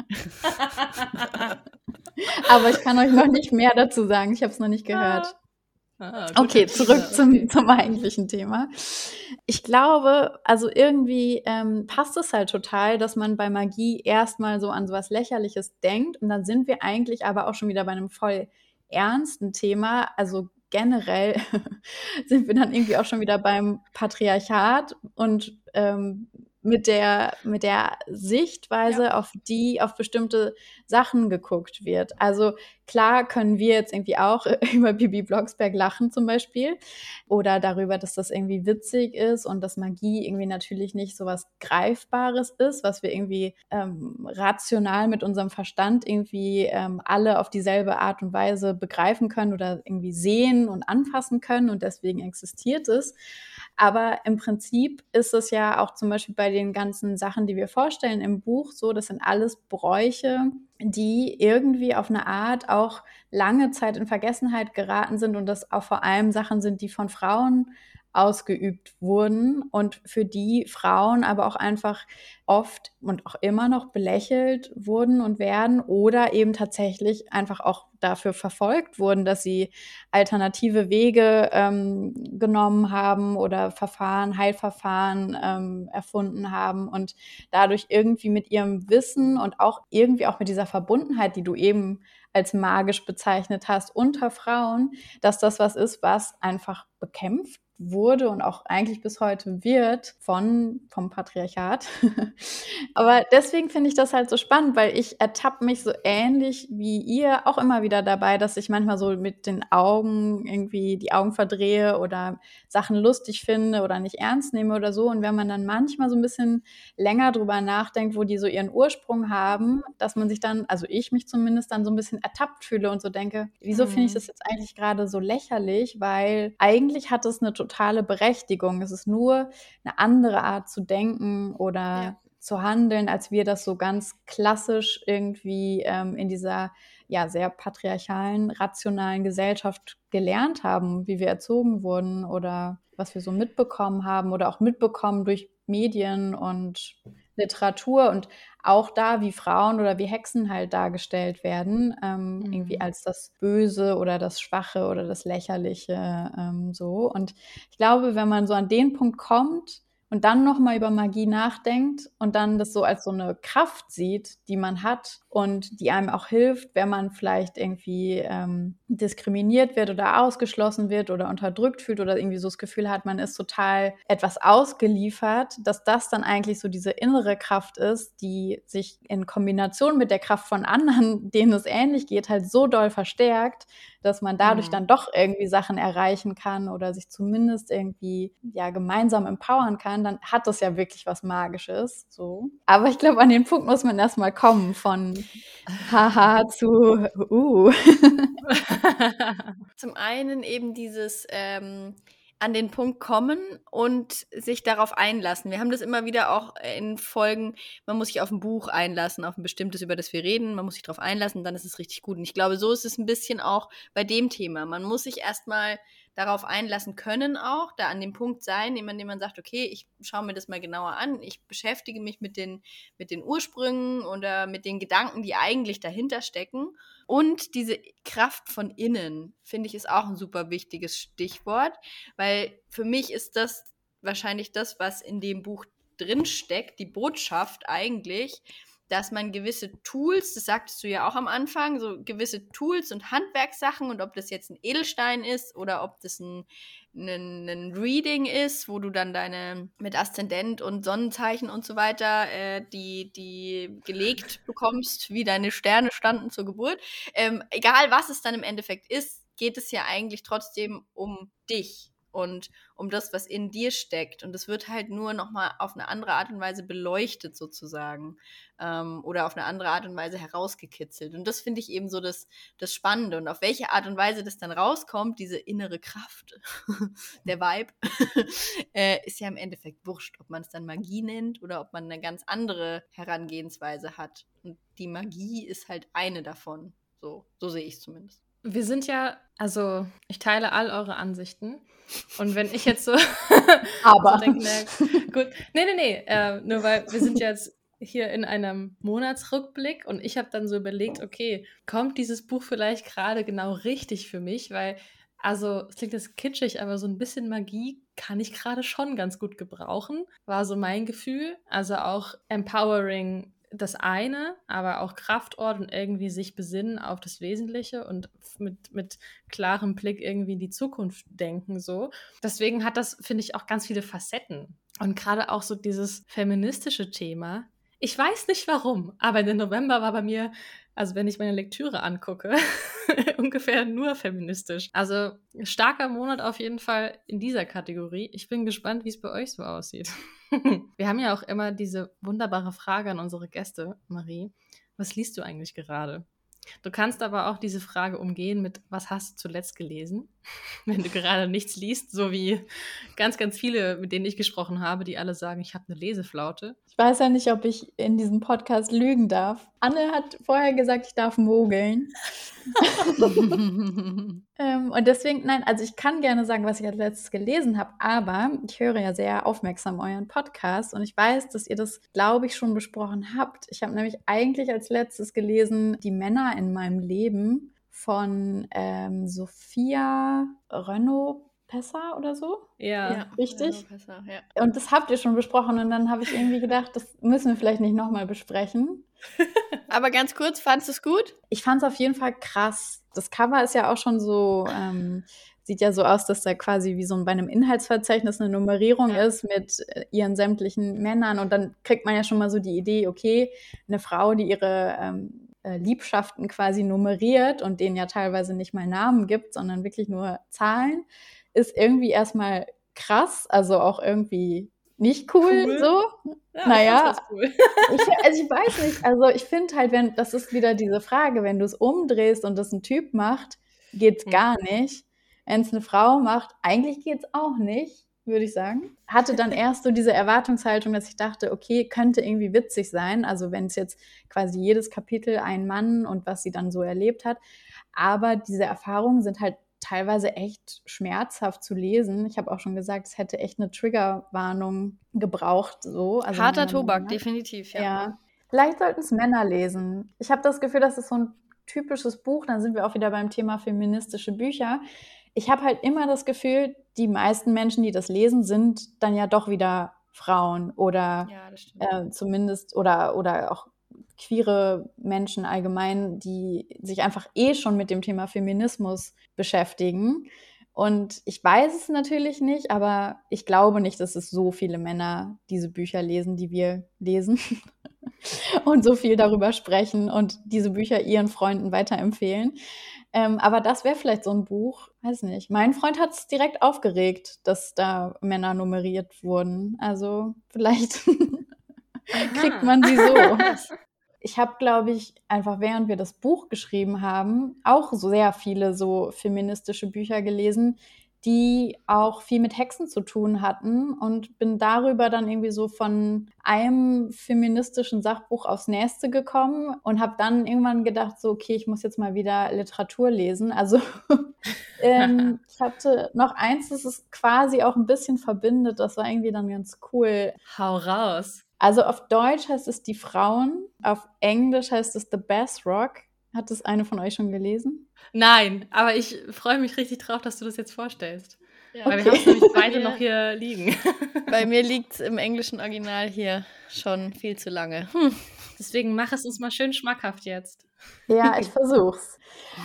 [laughs] Aber ich kann euch noch nicht mehr dazu sagen. Ich habe es noch nicht gehört. Ah, okay, zurück zum, zum eigentlichen Thema. Ich glaube, also irgendwie ähm, passt es halt total, dass man bei Magie erstmal so an sowas Lächerliches denkt und dann sind wir eigentlich aber auch schon wieder bei einem voll ernsten Thema. Also generell [laughs] sind wir dann irgendwie auch schon wieder beim Patriarchat und ähm, mit der, mit der Sichtweise, ja. auf die auf bestimmte Sachen geguckt wird. Also klar können wir jetzt irgendwie auch [laughs] über Bibi Blocksberg lachen zum Beispiel oder darüber, dass das irgendwie witzig ist und dass Magie irgendwie natürlich nicht so was Greifbares ist, was wir irgendwie ähm, rational mit unserem Verstand irgendwie ähm, alle auf dieselbe Art und Weise begreifen können oder irgendwie sehen und anfassen können und deswegen existiert es. Aber im Prinzip ist es ja auch zum Beispiel bei den ganzen Sachen, die wir vorstellen im Buch so, das sind alles Bräuche, die irgendwie auf eine Art auch lange Zeit in Vergessenheit geraten sind und das auch vor allem Sachen sind, die von Frauen ausgeübt wurden und für die Frauen aber auch einfach oft und auch immer noch belächelt wurden und werden oder eben tatsächlich einfach auch dafür verfolgt wurden, dass sie alternative Wege ähm, genommen haben oder Verfahren, Heilverfahren ähm, erfunden haben und dadurch irgendwie mit ihrem Wissen und auch irgendwie auch mit dieser Verbundenheit, die du eben als magisch bezeichnet hast, unter Frauen, dass das was ist, was einfach bekämpft wurde und auch eigentlich bis heute wird von, vom Patriarchat. [laughs] Aber deswegen finde ich das halt so spannend, weil ich ertappe mich so ähnlich wie ihr auch immer wieder dabei, dass ich manchmal so mit den Augen irgendwie die Augen verdrehe oder Sachen lustig finde oder nicht ernst nehme oder so. Und wenn man dann manchmal so ein bisschen länger drüber nachdenkt, wo die so ihren Ursprung haben, dass man sich dann, also ich mich zumindest dann so ein bisschen ertappt fühle und so denke, wieso finde ich mhm. das jetzt eigentlich gerade so lächerlich? Weil eigentlich hat es eine totale Berechtigung. Es ist nur eine andere Art zu denken oder ja. zu handeln, als wir das so ganz klassisch irgendwie ähm, in dieser ja sehr patriarchalen, rationalen Gesellschaft gelernt haben, wie wir erzogen wurden oder was wir so mitbekommen haben oder auch mitbekommen durch Medien und Literatur und auch da, wie Frauen oder wie Hexen halt dargestellt werden, ähm, mhm. irgendwie als das Böse oder das Schwache oder das Lächerliche ähm, so. Und ich glaube, wenn man so an den Punkt kommt, und dann nochmal über Magie nachdenkt und dann das so als so eine Kraft sieht, die man hat und die einem auch hilft, wenn man vielleicht irgendwie ähm, diskriminiert wird oder ausgeschlossen wird oder unterdrückt fühlt oder irgendwie so das Gefühl hat, man ist total etwas ausgeliefert, dass das dann eigentlich so diese innere Kraft ist, die sich in Kombination mit der Kraft von anderen, [laughs] denen es ähnlich geht, halt so doll verstärkt, dass man dadurch mhm. dann doch irgendwie Sachen erreichen kann oder sich zumindest irgendwie ja gemeinsam empowern kann, dann hat das ja wirklich was Magisches. So. Aber ich glaube, an den Punkt muss man erstmal kommen von [laughs] haha zu uh. [laughs] [laughs] Zum einen eben dieses ähm, an den Punkt kommen und sich darauf einlassen. Wir haben das immer wieder auch in Folgen, man muss sich auf ein Buch einlassen, auf ein bestimmtes, über das wir reden, man muss sich darauf einlassen, dann ist es richtig gut. Und ich glaube, so ist es ein bisschen auch bei dem Thema. Man muss sich erstmal darauf einlassen können auch, da an dem Punkt sein, indem man sagt, okay, ich schaue mir das mal genauer an, ich beschäftige mich mit den, mit den Ursprüngen oder mit den Gedanken, die eigentlich dahinter stecken. Und diese Kraft von innen, finde ich, ist auch ein super wichtiges Stichwort, weil für mich ist das wahrscheinlich das, was in dem Buch drinsteckt, die Botschaft eigentlich, dass man gewisse Tools, das sagtest du ja auch am Anfang, so gewisse Tools und Handwerkssachen und ob das jetzt ein Edelstein ist oder ob das ein, ein, ein Reading ist, wo du dann deine mit Aszendent und Sonnenzeichen und so weiter äh, die, die gelegt bekommst, wie deine Sterne standen zur Geburt. Ähm, egal was es dann im Endeffekt ist, geht es ja eigentlich trotzdem um dich und um das, was in dir steckt. Und es wird halt nur nochmal auf eine andere Art und Weise beleuchtet sozusagen ähm, oder auf eine andere Art und Weise herausgekitzelt. Und das finde ich eben so das, das Spannende. Und auf welche Art und Weise das dann rauskommt, diese innere Kraft, [laughs] der Vibe, [laughs] äh, ist ja im Endeffekt wurscht, ob man es dann Magie nennt oder ob man eine ganz andere Herangehensweise hat. Und die Magie ist halt eine davon. So, so sehe ich es zumindest. Wir sind ja, also ich teile all eure Ansichten. Und wenn ich jetzt so, [laughs] [laughs] Aber. so denke, na, gut, nee, nee, nee, äh, nur weil wir sind jetzt hier in einem Monatsrückblick und ich habe dann so überlegt, okay, kommt dieses Buch vielleicht gerade genau richtig für mich, weil, also es klingt jetzt kitschig, aber so ein bisschen Magie kann ich gerade schon ganz gut gebrauchen, war so mein Gefühl. Also auch empowering das eine, aber auch Kraftort und irgendwie sich besinnen auf das Wesentliche und mit, mit klarem Blick irgendwie in die Zukunft denken, so. Deswegen hat das, finde ich, auch ganz viele Facetten. Und gerade auch so dieses feministische Thema. Ich weiß nicht warum, aber der November war bei mir, also wenn ich meine Lektüre angucke, [laughs] ungefähr nur feministisch. Also starker Monat auf jeden Fall in dieser Kategorie. Ich bin gespannt, wie es bei euch so aussieht. [laughs] Wir haben ja auch immer diese wunderbare Frage an unsere Gäste, Marie. Was liest du eigentlich gerade? Du kannst aber auch diese Frage umgehen mit, was hast du zuletzt gelesen? [laughs] Wenn du gerade nichts liest, so wie ganz, ganz viele, mit denen ich gesprochen habe, die alle sagen, ich habe eine Leseflaute. Ich weiß ja nicht, ob ich in diesem Podcast lügen darf. Anne hat vorher gesagt, ich darf mogeln. [laughs] [laughs] ähm, und deswegen, nein, also ich kann gerne sagen, was ich als letztes gelesen habe, aber ich höre ja sehr aufmerksam euren Podcast und ich weiß, dass ihr das, glaube ich, schon besprochen habt. Ich habe nämlich eigentlich als letztes gelesen Die Männer in meinem Leben von ähm, Sophia Renault Pessa oder so. Ja, ja richtig. Pesser, ja. Und das habt ihr schon besprochen und dann habe ich irgendwie gedacht, das müssen wir vielleicht nicht nochmal besprechen. [laughs] Aber ganz kurz, fandest du es gut? Ich fand es auf jeden Fall krass. Das Cover ist ja auch schon so, ähm, sieht ja so aus, dass da quasi wie so bei einem Inhaltsverzeichnis eine Nummerierung ja. ist mit äh, ihren sämtlichen Männern und dann kriegt man ja schon mal so die Idee, okay, eine Frau, die ihre ähm, äh, Liebschaften quasi nummeriert und denen ja teilweise nicht mal Namen gibt, sondern wirklich nur Zahlen ist irgendwie erstmal krass, also auch irgendwie nicht cool, cool. so. Ja, naja, cool. [laughs] ich, also ich weiß nicht, also ich finde halt, wenn, das ist wieder diese Frage, wenn du es umdrehst und das ein Typ macht, geht's mhm. gar nicht. Wenn es eine Frau macht, eigentlich geht's auch nicht, würde ich sagen. Hatte dann [laughs] erst so diese Erwartungshaltung, dass ich dachte, okay, könnte irgendwie witzig sein, also wenn es jetzt quasi jedes Kapitel ein Mann und was sie dann so erlebt hat. Aber diese Erfahrungen sind halt teilweise echt schmerzhaft zu lesen. Ich habe auch schon gesagt, es hätte echt eine Triggerwarnung gebraucht. So. Also Harter Tobak, Männer. definitiv, ja. ja. Vielleicht sollten es Männer lesen. Ich habe das Gefühl, das ist so ein typisches Buch. Dann sind wir auch wieder beim Thema feministische Bücher. Ich habe halt immer das Gefühl, die meisten Menschen, die das lesen, sind dann ja doch wieder Frauen oder ja, äh, zumindest oder, oder auch queere Menschen allgemein, die sich einfach eh schon mit dem Thema Feminismus beschäftigen. Und ich weiß es natürlich nicht, aber ich glaube nicht, dass es so viele Männer diese Bücher lesen, die wir lesen [laughs] und so viel darüber sprechen und diese Bücher ihren Freunden weiterempfehlen. Ähm, aber das wäre vielleicht so ein Buch, weiß nicht. Mein Freund hat es direkt aufgeregt, dass da Männer nummeriert wurden. Also vielleicht [laughs] kriegt man sie so. ich habe, glaube ich, einfach während wir das Buch geschrieben haben, auch sehr viele so feministische Bücher gelesen, die auch viel mit Hexen zu tun hatten und bin darüber dann irgendwie so von einem feministischen Sachbuch aufs nächste gekommen und habe dann irgendwann gedacht, so, okay, ich muss jetzt mal wieder Literatur lesen. Also [laughs] ähm, [laughs] ich hatte noch eins, das es quasi auch ein bisschen verbindet, das war irgendwie dann ganz cool. Hau raus. Also auf Deutsch heißt es Die Frauen, auf Englisch heißt es The Bass Rock. Hat das eine von euch schon gelesen? Nein, aber ich freue mich richtig drauf, dass du das jetzt vorstellst. Ja. Weil okay. wir haben es nämlich [laughs] beide noch hier liegen. [laughs] Bei mir liegt es im englischen Original hier schon viel zu lange. Hm. Deswegen mach es uns mal schön schmackhaft jetzt. Ja, ich versuch's.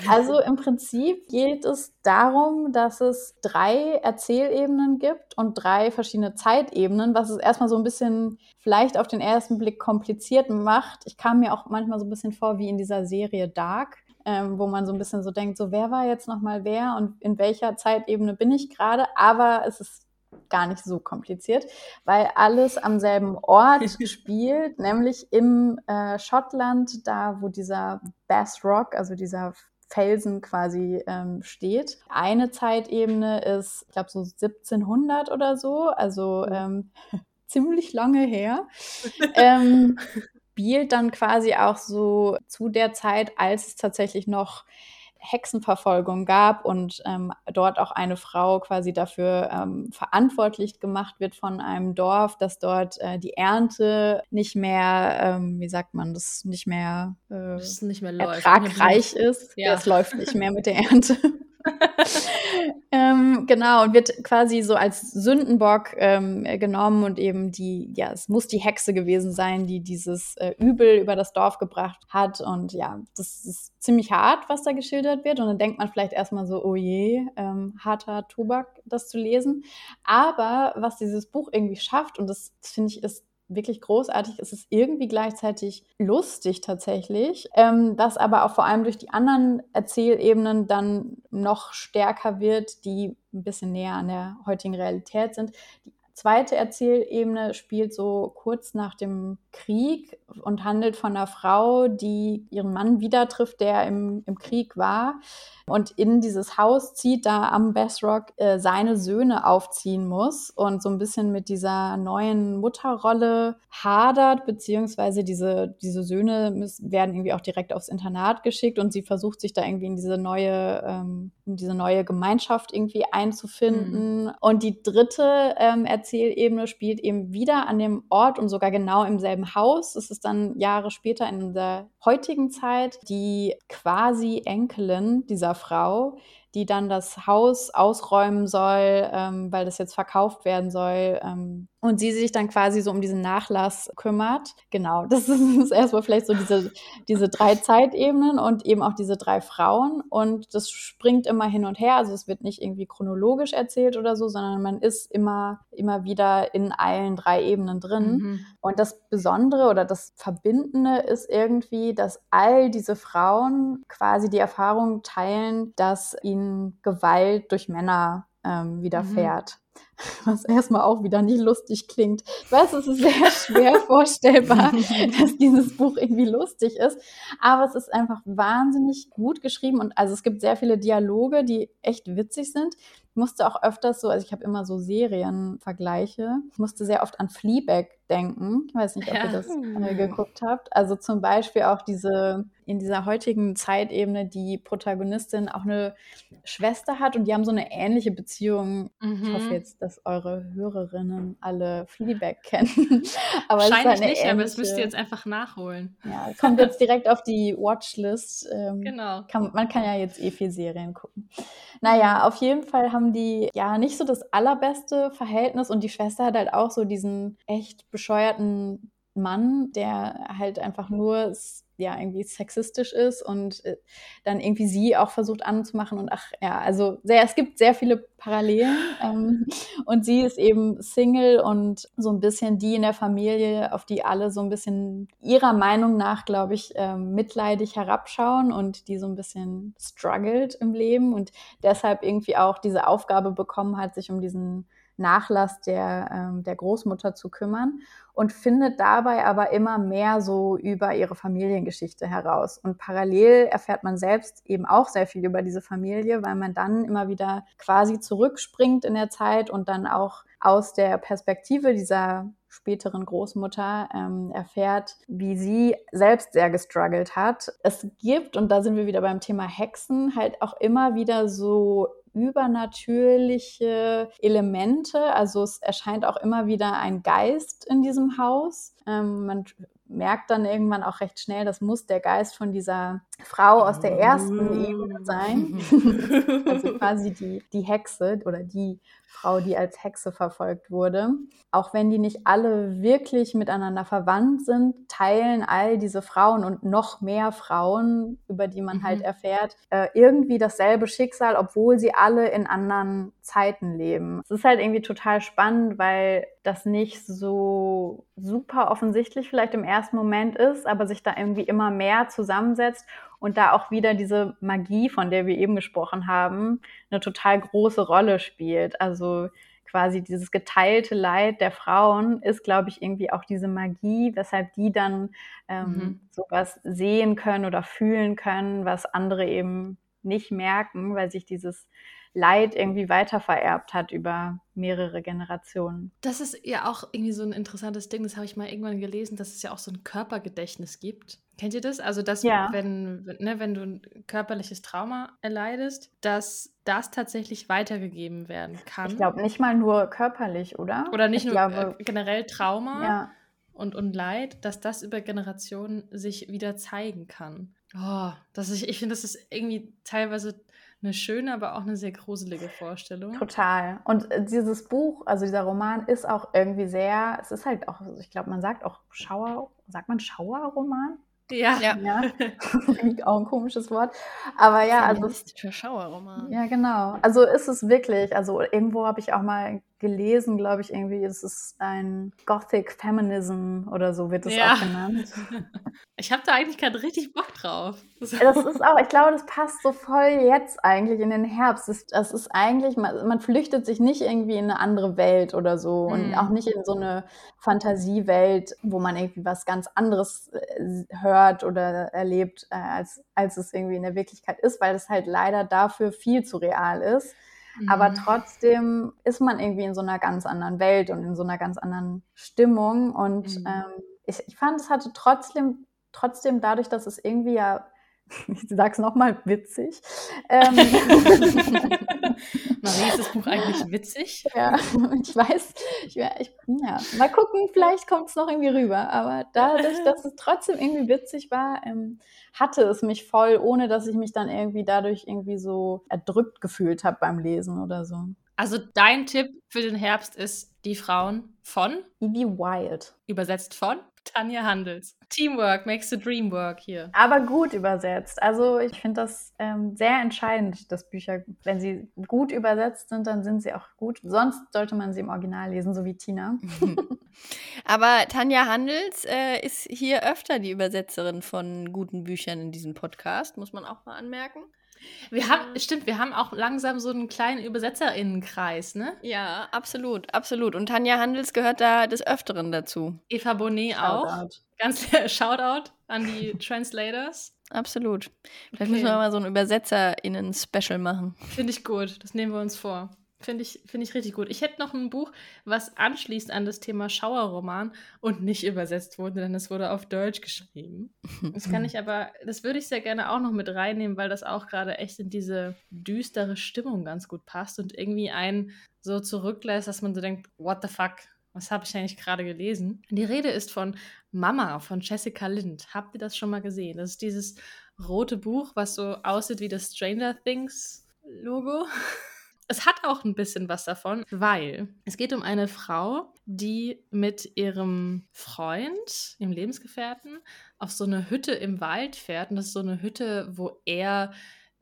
Also im Prinzip geht es darum, dass es drei Erzählebenen gibt und drei verschiedene Zeitebenen, was es erstmal so ein bisschen vielleicht auf den ersten Blick kompliziert macht. Ich kam mir auch manchmal so ein bisschen vor wie in dieser Serie Dark. Ähm, wo man so ein bisschen so denkt, so wer war jetzt nochmal wer und in welcher Zeitebene bin ich gerade, aber es ist gar nicht so kompliziert, weil alles am selben Ort [laughs] spielt, nämlich im äh, Schottland, da wo dieser Bass Rock, also dieser Felsen quasi ähm, steht. Eine Zeitebene ist, ich glaube, so 1700 oder so, also ähm, [laughs] ziemlich lange her. [laughs] ähm, spielt dann quasi auch so zu der Zeit, als es tatsächlich noch Hexenverfolgung gab und ähm, dort auch eine Frau quasi dafür ähm, verantwortlich gemacht wird von einem Dorf, dass dort äh, die Ernte nicht mehr, ähm, wie sagt man, das nicht mehr, äh, das nicht mehr ertragreich ist. Ja. Es läuft nicht mehr mit der Ernte. [laughs] [laughs] ähm, genau, und wird quasi so als Sündenbock ähm, genommen und eben die, ja, es muss die Hexe gewesen sein, die dieses äh, Übel über das Dorf gebracht hat. Und ja, das ist ziemlich hart, was da geschildert wird. Und dann denkt man vielleicht erstmal so, oh je, ähm, harter Tobak, das zu lesen. Aber was dieses Buch irgendwie schafft, und das, das finde ich, ist wirklich großartig. Es ist irgendwie gleichzeitig lustig tatsächlich, ähm, das aber auch vor allem durch die anderen Erzählebenen dann noch stärker wird, die ein bisschen näher an der heutigen Realität sind. Die zweite Erzählebene spielt so kurz nach dem Krieg und handelt von einer Frau, die ihren Mann wieder trifft, der im, im Krieg war und in dieses Haus zieht, da am Bassrock äh, seine Söhne aufziehen muss und so ein bisschen mit dieser neuen Mutterrolle hadert, beziehungsweise diese, diese Söhne müssen, werden irgendwie auch direkt aufs Internat geschickt und sie versucht sich da irgendwie in diese neue, ähm, in diese neue Gemeinschaft irgendwie einzufinden. Mhm. Und die dritte ähm, Erzählebene spielt eben wieder an dem Ort und sogar genau im selben Haus. Es ist dann Jahre später in der heutigen Zeit die quasi Enkelin dieser Frau, die dann das Haus ausräumen soll, ähm, weil das jetzt verkauft werden soll. Ähm, und sie sich dann quasi so um diesen Nachlass kümmert. Genau, [laughs] das ist erstmal vielleicht so diese, diese drei Zeitebenen und eben auch diese drei Frauen. Und das springt immer hin und her. Also es wird nicht irgendwie chronologisch erzählt oder so, sondern man ist immer, immer wieder in allen drei Ebenen drin. Mhm. Und das Besondere oder das Verbindende ist irgendwie, dass all diese Frauen quasi die Erfahrung teilen, dass ihnen Gewalt durch Männer ähm, widerfährt. Mhm. Was erstmal auch wieder nicht lustig klingt. Ich weiß, es ist sehr schwer [laughs] vorstellbar, dass dieses Buch irgendwie lustig ist, aber es ist einfach wahnsinnig gut geschrieben und also es gibt sehr viele Dialoge, die echt witzig sind. Ich musste auch öfters so, also ich habe immer so Serienvergleiche. Ich musste sehr oft an Fleabag denken. Ich weiß nicht, ob ja. ihr das äh, geguckt habt. Also zum Beispiel auch diese in dieser heutigen Zeitebene die Protagonistin auch eine Schwester hat und die haben so eine ähnliche Beziehung. Mhm. Ich hoffe mhm. jetzt, dass eure Hörerinnen alle Fleabag kennen. [laughs] aber Wahrscheinlich nicht, ähnliche, aber das müsst ihr jetzt einfach nachholen. Ja, kommt jetzt [laughs] direkt auf die Watchlist. Ähm, genau. Kann, man kann ja jetzt eh viel Serien gucken. Naja, auf jeden Fall haben die ja nicht so das allerbeste Verhältnis und die Schwester hat halt auch so diesen echt bescheuerten Mann, der halt einfach nur ja irgendwie sexistisch ist und äh, dann irgendwie sie auch versucht anzumachen und ach ja, also sehr, es gibt sehr viele Parallelen ähm, [laughs] und sie ist eben Single und so ein bisschen die in der Familie, auf die alle so ein bisschen ihrer Meinung nach, glaube ich, ähm, mitleidig herabschauen und die so ein bisschen struggled im Leben und deshalb irgendwie auch diese Aufgabe bekommen hat, sich um diesen Nachlass der, ähm, der Großmutter zu kümmern und findet dabei aber immer mehr so über ihre Familiengeschichte heraus. Und parallel erfährt man selbst eben auch sehr viel über diese Familie, weil man dann immer wieder quasi zurückspringt in der Zeit und dann auch aus der Perspektive dieser späteren Großmutter ähm, erfährt, wie sie selbst sehr gestruggelt hat. Es gibt, und da sind wir wieder beim Thema Hexen, halt auch immer wieder so übernatürliche Elemente. Also es erscheint auch immer wieder ein Geist in diesem Haus. Ähm, man merkt dann irgendwann auch recht schnell, das muss der Geist von dieser Frau aus der ersten Ebene sein. [laughs] also quasi die, die Hexe oder die Frau, die als Hexe verfolgt wurde. Auch wenn die nicht alle wirklich miteinander verwandt sind, teilen all diese Frauen und noch mehr Frauen, über die man halt mhm. halt erfährt, äh, irgendwie dasselbe Schicksal, obwohl sie alle in anderen Zeiten leben. Es ist halt irgendwie total spannend, weil das nicht so super offensichtlich vielleicht im ersten Moment ist, aber sich da irgendwie immer mehr zusammensetzt und da auch wieder diese Magie, von der wir eben gesprochen haben, eine total große Rolle spielt. Also quasi dieses geteilte Leid der Frauen ist, glaube ich, irgendwie auch diese Magie, weshalb die dann ähm, mhm. sowas sehen können oder fühlen können, was andere eben nicht merken, weil sich dieses Leid irgendwie weitervererbt hat über mehrere Generationen. Das ist ja auch irgendwie so ein interessantes Ding, das habe ich mal irgendwann gelesen, dass es ja auch so ein Körpergedächtnis gibt. Kennt ihr das? Also, dass ja. wenn, ne, wenn du ein körperliches Trauma erleidest, dass das tatsächlich weitergegeben werden kann. Ich glaube nicht mal nur körperlich, oder? Oder nicht ich nur glaube, äh, generell Trauma ja. und, und Leid, dass das über Generationen sich wieder zeigen kann. Oh, das ist, ich finde, das ist irgendwie teilweise eine schöne, aber auch eine sehr gruselige Vorstellung. Total. Und äh, dieses Buch, also dieser Roman ist auch irgendwie sehr, es ist halt auch, ich glaube, man sagt auch Schauer, sagt man Schauerroman? Ja. ja. [laughs] ja. auch ein komisches Wort. Aber ja, also. Für Schauerroman. Ja, genau. Also ist es wirklich, also irgendwo habe ich auch mal gelesen, glaube ich, irgendwie, es ist ein Gothic Feminism oder so wird es ja. auch genannt. [laughs] Ich habe da eigentlich gerade richtig Bock drauf. So. Das ist auch, ich glaube, das passt so voll jetzt eigentlich in den Herbst. Das, das ist eigentlich, man, man, flüchtet sich nicht irgendwie in eine andere Welt oder so mhm. und auch nicht in so eine Fantasiewelt, wo man irgendwie was ganz anderes äh, hört oder erlebt, äh, als, als es irgendwie in der Wirklichkeit ist, weil es halt leider dafür viel zu real ist. Aber mhm. trotzdem ist man irgendwie in so einer ganz anderen Welt und in so einer ganz anderen Stimmung. Und mhm. ähm, ich, ich fand, es hatte trotzdem, trotzdem dadurch, dass es irgendwie ja ich sag's nochmal, witzig. Ähm, [laughs] Marie, ist das Buch eigentlich witzig? Ja, ich weiß. Ich, ich, ja. Mal gucken, vielleicht kommt es noch irgendwie rüber. Aber dadurch, dass es trotzdem irgendwie witzig war, ähm, hatte es mich voll, ohne dass ich mich dann irgendwie dadurch irgendwie so erdrückt gefühlt habe beim Lesen oder so. Also dein Tipp für den Herbst ist Die Frauen von Evie Wild. Übersetzt von Tanja Handels. Teamwork makes the dream work hier. Aber gut übersetzt. Also ich finde das ähm, sehr entscheidend, dass Bücher, wenn sie gut übersetzt sind, dann sind sie auch gut. Sonst sollte man sie im Original lesen, so wie Tina. [laughs] Aber Tanja Handels äh, ist hier öfter die Übersetzerin von guten Büchern in diesem Podcast, muss man auch mal anmerken. Wir haben, stimmt, wir haben auch langsam so einen kleinen Übersetzerinnenkreis, ne? Ja, absolut, absolut. Und Tanja Handels gehört da des Öfteren dazu. Eva Bonet auch. Ganz [laughs] Shoutout an die Translators. Absolut. Vielleicht okay. müssen wir mal so ein ÜbersetzerInnen-Special machen. Finde ich gut. Das nehmen wir uns vor. Finde ich, find ich richtig gut. Ich hätte noch ein Buch, was anschließt an das Thema Schauerroman und nicht übersetzt wurde, denn es wurde auf Deutsch geschrieben. [laughs] Das kann ich aber, das würde ich sehr gerne auch noch mit reinnehmen, weil das auch gerade echt in diese düstere Stimmung ganz gut passt und irgendwie einen so zurücklässt, dass man so denkt, what the fuck, was habe ich eigentlich gerade gelesen? Die Rede ist von Mama von Jessica Lind. Habt ihr das schon mal gesehen? Das ist dieses rote Buch, was so aussieht wie das Stranger Things Logo. [laughs] Es hat auch ein bisschen was davon, weil es geht um eine Frau, die mit ihrem Freund, ihrem Lebensgefährten, auf so eine Hütte im Wald fährt. Und das ist so eine Hütte, wo er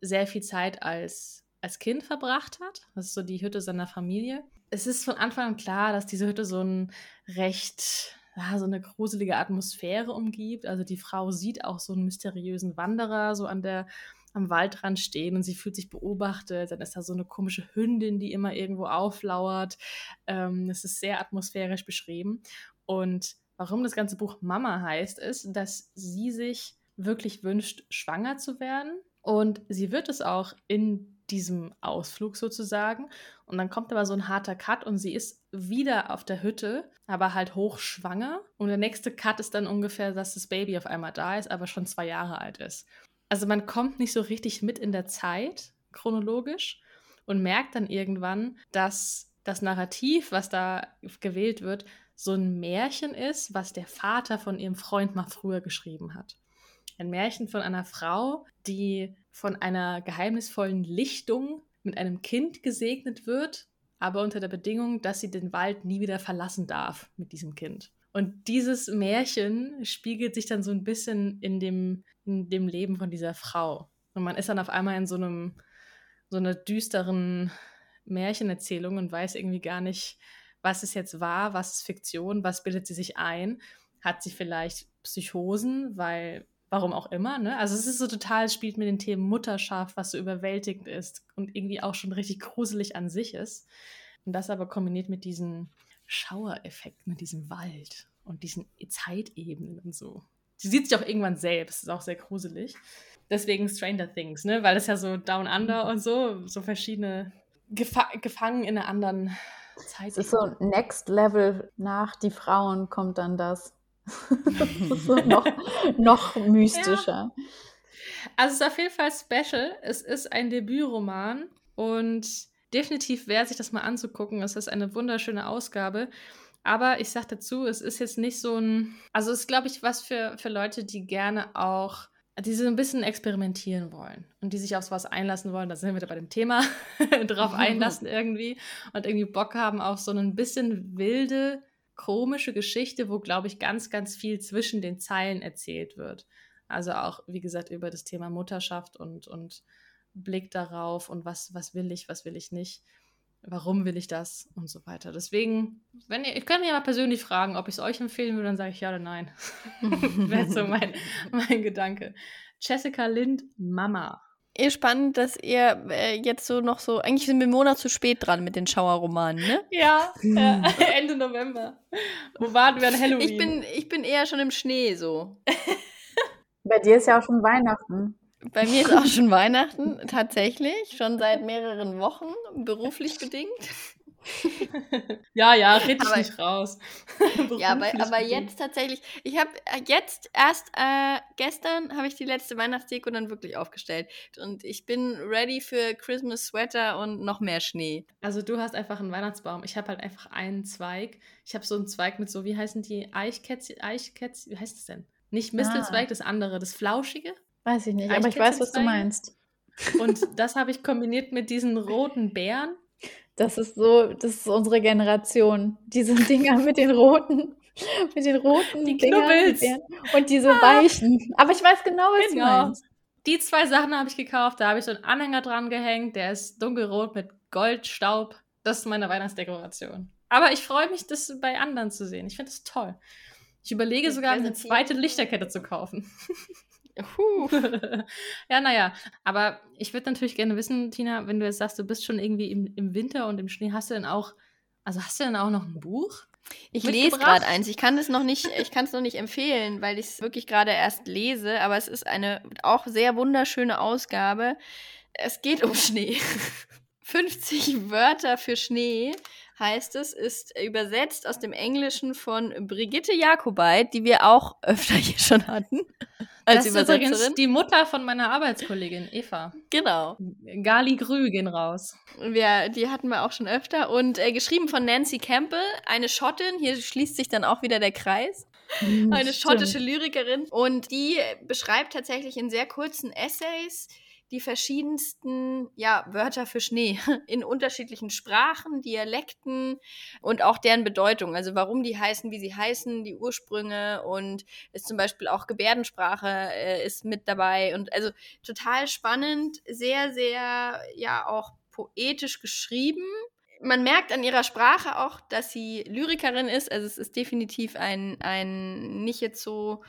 sehr viel Zeit als, als Kind verbracht hat. Das ist so die Hütte seiner Familie. Es ist von Anfang an klar, dass diese Hütte so ein recht so eine gruselige Atmosphäre umgibt. Also die Frau sieht auch so einen mysteriösen Wanderer so an der am Waldrand stehen und sie fühlt sich beobachtet. Dann ist da so eine komische Hündin, die immer irgendwo auflauert. Ähm, es ist sehr atmosphärisch beschrieben. Und warum das ganze Buch Mama heißt, ist, dass sie sich wirklich wünscht, schwanger zu werden. Und sie wird es auch in diesem Ausflug sozusagen. Und dann kommt aber so ein harter Cut und sie ist wieder auf der Hütte, aber halt hochschwanger. Und der nächste Cut ist dann ungefähr, dass das Baby auf einmal da ist, aber schon zwei Jahre alt ist also man kommt nicht so richtig mit in der Zeit, chronologisch, und merkt dann irgendwann, dass das Narrativ, was da gewählt wird, so ein Märchen ist, was der Vater von ihrem Freund mal früher geschrieben hat. Ein Märchen von einer Frau, die von einer geheimnisvollen Lichtung mit einem Kind gesegnet wird, aber unter der Bedingung, dass sie den Wald nie wieder verlassen darf mit diesem Kind. Und dieses Märchen spiegelt sich dann so ein bisschen in dem, dem Leben von dieser Frau. Und man ist dann auf einmal in so einem, so einer düsteren Märchenerzählung und weiß irgendwie gar nicht, was ist jetzt wahr, was ist Fiktion, was bildet sie sich ein. Hat sie vielleicht Psychosen, weil warum auch immer. Ne? Also es ist so total, spielt mit den Themen Mutterschaft, was so überwältigend ist und irgendwie auch schon richtig gruselig an sich ist. Und das aber kombiniert mit diesem Schauereffekt, mit diesem Wald und diesen Zeitebenen und so. Sie sieht sich auch irgendwann selbst, ist auch sehr gruselig. Deswegen Stranger Things, ne? Weil es ja so Down Under und so, so verschiedene Gefa gefangen in einer anderen Zeit. Es ist so Next Level nach die Frauen kommt dann das. [laughs] das ist so [laughs] noch, noch mystischer. Ja. Also es ist auf jeden Fall special. Es ist ein Debütroman und definitiv wert, sich das mal anzugucken. Es ist eine wunderschöne Ausgabe. Aber ich sage dazu, es ist jetzt nicht so ein. Also, es ist, glaube ich, was für, für Leute, die gerne auch. Die so ein bisschen experimentieren wollen und die sich auf was einlassen wollen, da sind wir wieder bei dem Thema, [laughs] drauf einlassen [laughs] irgendwie und irgendwie Bock haben auf so ein bisschen wilde, komische Geschichte, wo, glaube ich, ganz, ganz viel zwischen den Zeilen erzählt wird. Also auch, wie gesagt, über das Thema Mutterschaft und, und Blick darauf und was, was will ich, was will ich nicht warum will ich das und so weiter. Deswegen, wenn ihr, ich kann mir mal persönlich fragen, ob ich es euch empfehlen würde, dann sage ich ja oder nein. [laughs] Wäre so mein, mein Gedanke. Jessica Lind, Mama. Ihr spannend, dass ihr äh, jetzt so noch so, eigentlich sind wir einen Monat zu spät dran mit den Schauerromanen, ne? [laughs] Ja, ja [laughs] Ende November. Wo waren wir an Halloween? Ich bin, ich bin eher schon im Schnee so. Bei dir ist ja auch schon Weihnachten. Bei mir ist auch schon Weihnachten, tatsächlich, schon seit mehreren Wochen, beruflich bedingt. [laughs] ja, ja, red dich nicht raus. [laughs] ja, aber, aber jetzt tatsächlich, ich habe äh, jetzt erst äh, gestern habe ich die letzte Weihnachtsdeko dann wirklich aufgestellt und ich bin ready für Christmas Sweater und noch mehr Schnee. Also du hast einfach einen Weihnachtsbaum. Ich habe halt einfach einen Zweig. Ich habe so einen Zweig mit so, wie heißen die Eichkätzchen, Eichkätzchen, wie heißt das denn? Nicht Mistelzweig, ah. das andere, das Flauschige. Weiß ich nicht, aber ich weiß, was du meinst. Und [laughs] das habe ich kombiniert mit diesen roten Bären. Das ist so, das ist unsere Generation. Diese Dinger mit den roten, mit den roten die Dingern und diese ah. weichen. Aber ich weiß genau, was genau. du meinst. Die zwei Sachen habe ich gekauft. Da habe ich so einen Anhänger dran gehängt. Der ist dunkelrot mit Goldstaub. Das ist meine Weihnachtsdekoration. Aber ich freue mich, das bei anderen zu sehen. Ich finde das toll. Ich überlege sogar, eine zweite Lichterkette zu kaufen. [laughs] [laughs] ja, naja. Aber ich würde natürlich gerne wissen, Tina, wenn du jetzt sagst, du bist schon irgendwie im, im Winter und im Schnee, hast du denn auch, also hast du denn auch noch ein Buch? Ich lese gerade eins. Ich kann es noch nicht, ich kann es noch nicht empfehlen, weil ich es wirklich gerade erst lese, aber es ist eine auch sehr wunderschöne Ausgabe. Es geht um Schnee. [laughs] 50 Wörter für Schnee heißt es, ist übersetzt aus dem Englischen von Brigitte Jakobait, die wir auch [laughs] öfter hier schon hatten. [laughs] Als das Übersetzerin. ist übrigens die Mutter von meiner Arbeitskollegin Eva. Genau. Gali Grü gehen raus. Wir, die hatten wir auch schon öfter. Und äh, geschrieben von Nancy Campbell, eine Schottin. Hier schließt sich dann auch wieder der Kreis. Eine schottische Lyrikerin. Und die beschreibt tatsächlich in sehr kurzen Essays die verschiedensten ja, Wörter für Schnee [laughs] in unterschiedlichen Sprachen, Dialekten und auch deren Bedeutung. Also warum die heißen, wie sie heißen, die Ursprünge und ist zum Beispiel auch Gebärdensprache äh, ist mit dabei. Und also total spannend, sehr, sehr ja auch poetisch geschrieben. Man merkt an ihrer Sprache auch, dass sie Lyrikerin ist. Also es ist definitiv ein, ein nicht jetzt so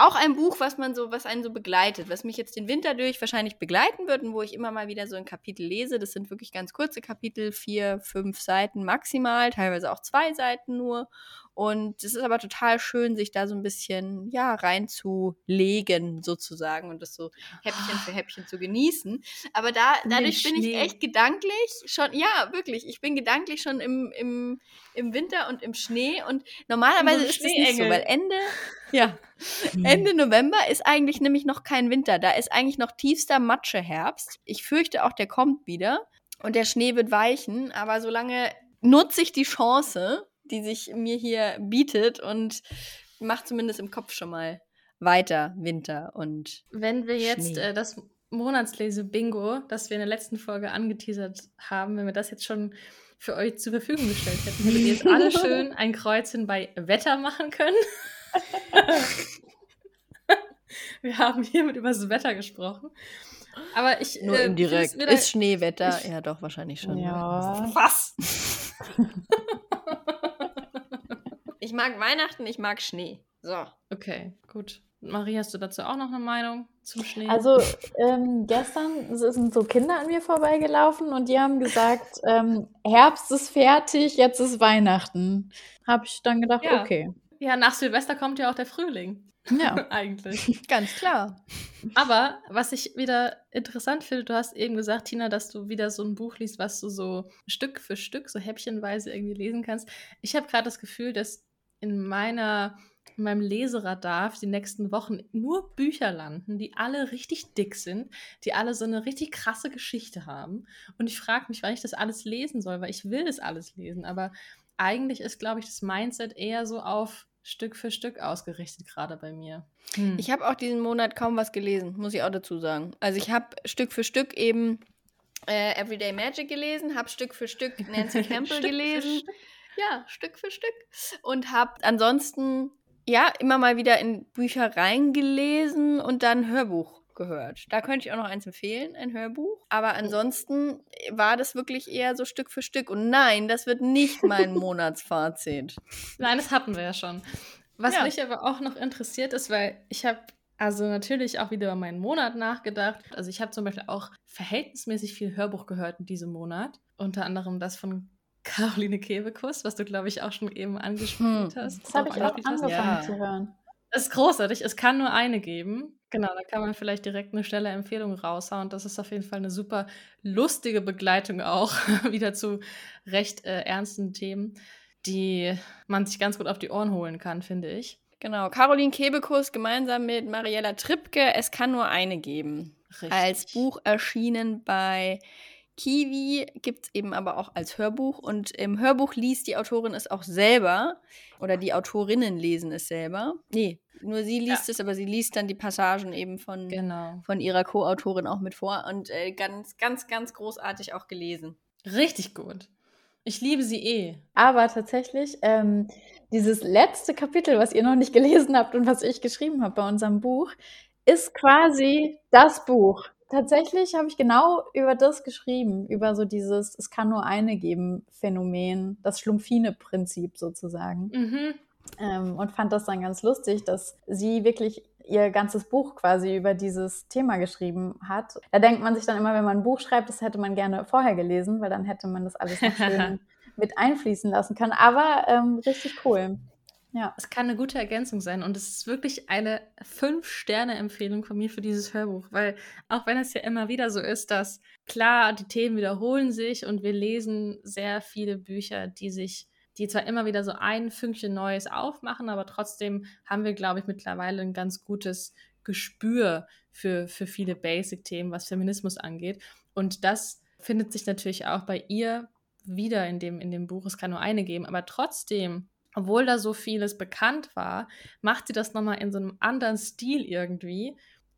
auch ein Buch, was man so, was einen so begleitet, was mich jetzt den Winter durch wahrscheinlich begleiten wird und wo ich immer mal wieder so ein Kapitel lese. Das sind wirklich ganz kurze Kapitel, vier, fünf Seiten maximal, teilweise auch zwei Seiten nur. Und es ist aber total schön, sich da so ein bisschen, ja, reinzulegen, sozusagen, und das so Häppchen für Häppchen zu genießen. Aber da, dadurch bin ich echt gedanklich schon, ja, wirklich, ich bin gedanklich schon im, im, im Winter und im Schnee. Und normalerweise ist es nicht so, weil Ende, [laughs] ja. [laughs] Ende November ist eigentlich nämlich noch kein Winter. Da ist eigentlich noch tiefster Matscheherbst. Ich fürchte auch, der kommt wieder. Und der Schnee wird weichen, aber solange nutze ich die Chance die sich mir hier bietet und macht zumindest im Kopf schon mal weiter Winter und. Wenn wir jetzt äh, das Monatslese-Bingo, das wir in der letzten Folge angeteasert haben, wenn wir das jetzt schon für euch zur Verfügung gestellt hätten, hättet ihr jetzt alle [laughs] schön ein Kreuzchen bei Wetter machen können. [laughs] wir haben hiermit über das Wetter gesprochen. Aber ich. Nur äh, indirekt. Ist Schneewetter? Ich, ja, doch, wahrscheinlich schon. Ja. Was? [laughs] Ich mag Weihnachten, ich mag Schnee. So. Okay, gut. Marie, hast du dazu auch noch eine Meinung zum Schnee? Also ähm, gestern sind so Kinder an mir vorbeigelaufen und die haben gesagt, [laughs] ähm, Herbst ist fertig, jetzt ist Weihnachten. Habe ich dann gedacht, Ja. okay. ja, nach Silvester kommt ja auch der Frühling. Ja. [laughs] Eigentlich. [laughs] Ganz klar. Aber was ich wieder interessant finde, du hast eben gesagt, Tina, dass du wieder so ein Buch liest, was du so Stück für Stück, so häppchenweise irgendwie lesen kannst. Ich habe gerade das Gefühl, dass in meiner in meinem Leseradar für die nächsten Wochen nur Bücher landen, die alle richtig dick sind, die alle so eine richtig krasse Geschichte haben. Und ich frage mich, wann ich das alles lesen soll, weil ich will das alles lesen. Aber eigentlich ist, glaube ich, das Mindset eher so auf Stück für Stück ausgerichtet, gerade bei mir. Hm. Ich habe auch diesen Monat kaum was gelesen, muss ich auch dazu sagen. Also ich habe Stück für Stück eben äh, Everyday Magic gelesen, habe Stück für Stück Nancy [laughs] Campbell Stück für gelesen. Stück. Ja, Stück für Stück. Und habe ansonsten, ja, immer mal wieder in Bücher reingelesen und dann Hörbuch gehört. Da könnte ich auch noch eins empfehlen, ein Hörbuch. Aber ansonsten war das wirklich eher so Stück für Stück. Und nein, das wird nicht mein [laughs] Monatsfazit. Nein, das hatten wir ja schon. Was Ja. mich aber auch noch interessiert ist, weil ich habe also natürlich auch wieder über meinen Monat nachgedacht. Also ich habe zum Beispiel auch verhältnismäßig viel Hörbuch gehört in diesem Monat. Unter anderem das von Caroline Kebekus, was du, glaube ich, auch schon eben angespielt Hm. hast. Das habe ich auch angefangen Ja. zu hören. Das ist großartig. Es kann nur eine geben. Genau, da kann man vielleicht direkt eine schnelle Empfehlung raushauen. Das ist auf jeden Fall eine super lustige Begleitung auch [laughs] wieder zu recht äh, ernsten Themen, die man sich ganz gut auf die Ohren holen kann, finde ich. Genau, Caroline Kebekus gemeinsam mit Mariella Trippke, es kann nur eine geben. Richtig. Als Buch erschienen bei Kiwi, gibt es eben aber auch als Hörbuch. Und im Hörbuch liest die Autorin es auch selber. Oder die Autorinnen lesen es selber. Nee, nur sie liest es, aber sie liest dann die Passagen eben von, Genau. von ihrer Co-Autorin auch mit vor. Und äh, ganz, ganz, ganz großartig auch gelesen. Richtig gut. Ich liebe sie eh. Aber tatsächlich, ähm, dieses letzte Kapitel, was ihr noch nicht gelesen habt und was ich geschrieben habe bei unserem Buch, ist quasi das Buch. Tatsächlich habe ich genau über das geschrieben, über so dieses Es kann nur eine geben Phänomen, das Schlumpfine-Prinzip sozusagen. Mhm. Ähm, und fand das dann ganz lustig, dass sie wirklich ihr ganzes Buch quasi über dieses Thema geschrieben hat. Da denkt man sich dann immer, wenn man ein Buch schreibt, das hätte man gerne vorher gelesen, weil dann hätte man das alles noch schön [laughs] mit einfließen lassen können. Aber ähm, richtig cool. Ja. Es kann eine gute Ergänzung sein und es ist wirklich eine Fünf-Sterne-Empfehlung von mir für dieses Hörbuch, weil auch wenn es ja immer wieder so ist, dass klar, die Themen wiederholen sich und wir lesen sehr viele Bücher, die sich, die zwar immer wieder so ein Fünkchen Neues aufmachen, aber trotzdem haben wir, glaube ich, mittlerweile ein ganz gutes Gespür für, für viele Basic-Themen, was Feminismus angeht. Und das findet sich natürlich auch bei ihr wieder in dem, in dem Buch. Es kann nur eine geben, aber trotzdem obwohl da so vieles bekannt war, macht sie das nochmal in so einem anderen Stil irgendwie,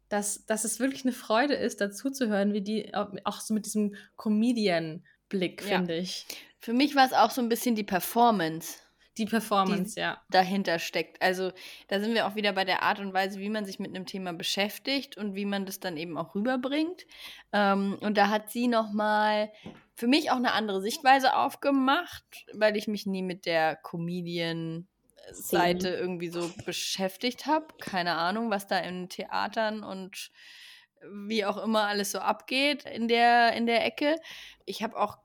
dass, dass es wirklich eine Freude ist, dazu zu hören, wie die auch so mit diesem Comedian-Blick, Ja. finde ich. Für mich war es auch so ein bisschen die Performance. Die Performance, ja. dahinter steckt. Also da sind wir auch wieder bei der Art und Weise, wie man sich mit einem Thema beschäftigt und wie man das dann eben auch rüberbringt. Ähm, und da hat sie nochmal für mich auch eine andere Sichtweise aufgemacht, weil ich mich nie mit der Comedian-Seite irgendwie so beschäftigt habe. Keine Ahnung, was da in Theatern und wie auch immer alles so abgeht in der, in der Ecke. Ich habe auch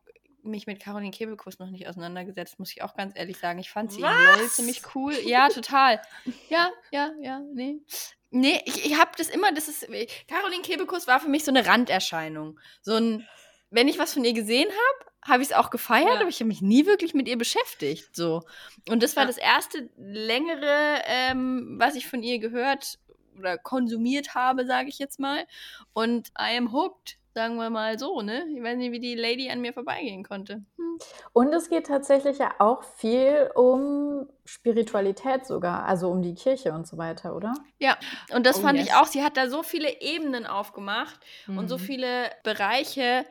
mich mit Caroline Kebekus noch nicht auseinandergesetzt, muss ich auch ganz ehrlich sagen. Ich fand sie in LOL Was? ziemlich cool. Ja, total. Ja, ja, ja, nee. Nee, ich, ich habe das immer, das ist, Caroline Kebekus war für mich so eine Randerscheinung. So ein, wenn ich was von ihr gesehen habe, habe ich es auch gefeiert, Ja. aber ich habe mich nie wirklich mit ihr beschäftigt. So. Und das war Ja. das erste längere, ähm, was ich von ihr gehört oder konsumiert habe, sage ich jetzt mal. Und I am hooked, sagen wir mal so, ne? Ich weiß nicht, wie die Lady an mir vorbeigehen konnte. Hm. Und es geht tatsächlich ja auch viel um Spiritualität sogar, also um die Kirche und so weiter, oder? Ja, und das Oh, fand yes. ich auch. Sie hat da so viele Ebenen aufgemacht und so Mhm. viele Bereiche,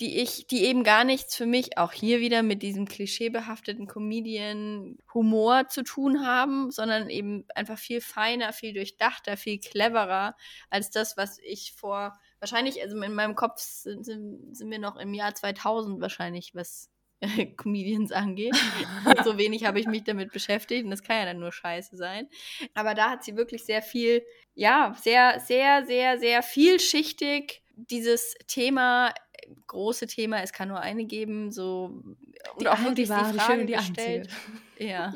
die ich, die eben gar nichts für mich auch hier wieder mit diesem klischeebehafteten Comedian-Humor zu tun haben, sondern eben einfach viel feiner, viel durchdachter, viel cleverer als das, was ich vor wahrscheinlich, also in meinem Kopf sind, sind, sind wir noch im Jahr 2000 wahrscheinlich, was [laughs] Comedians angeht. so wenig habe ich mich damit beschäftigt und das kann ja dann nur scheiße sein. Aber da hat sie wirklich sehr viel, ja, sehr, sehr, sehr, sehr vielschichtig dieses Thema, große Thema, es kann nur eine geben, so und auch wirklich die, Frage die gestellt. [laughs] Ja.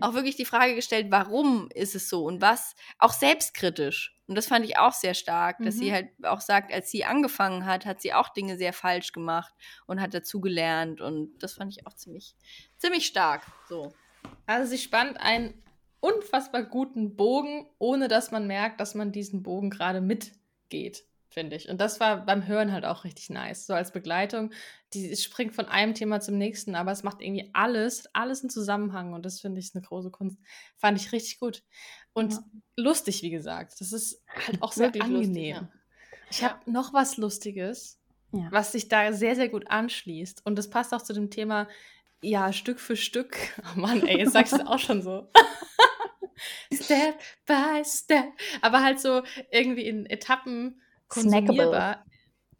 auch wirklich die Frage gestellt, warum ist es so und was, auch selbstkritisch. Und das fand ich auch sehr stark, dass mhm. sie halt auch sagt, als sie angefangen hat, hat sie auch Dinge sehr falsch gemacht und hat dazugelernt. Und das fand ich auch ziemlich, ziemlich stark. So. Also sie spannt einen unfassbar guten Bogen, ohne dass man merkt, dass man diesen Bogen gerade mitgeht finde ich. Und das war beim Hören halt auch richtig nice. So als Begleitung. Die springt von einem Thema zum nächsten, aber es macht irgendwie alles, alles in Zusammenhang. Und das finde ich eine große Kunst. Fand ich richtig gut. Und ja. lustig, wie gesagt. Das ist halt auch [laughs] sehr angenehm. Lustig, ja. Ich ja. habe noch was Lustiges, was sich da sehr, sehr gut anschließt. Und das passt auch zu dem Thema, ja, Stück für Stück. [laughs] Oh Mann, ey, jetzt sagst du es auch schon so. [laughs] step by step. Aber halt so irgendwie in Etappen. Snackable.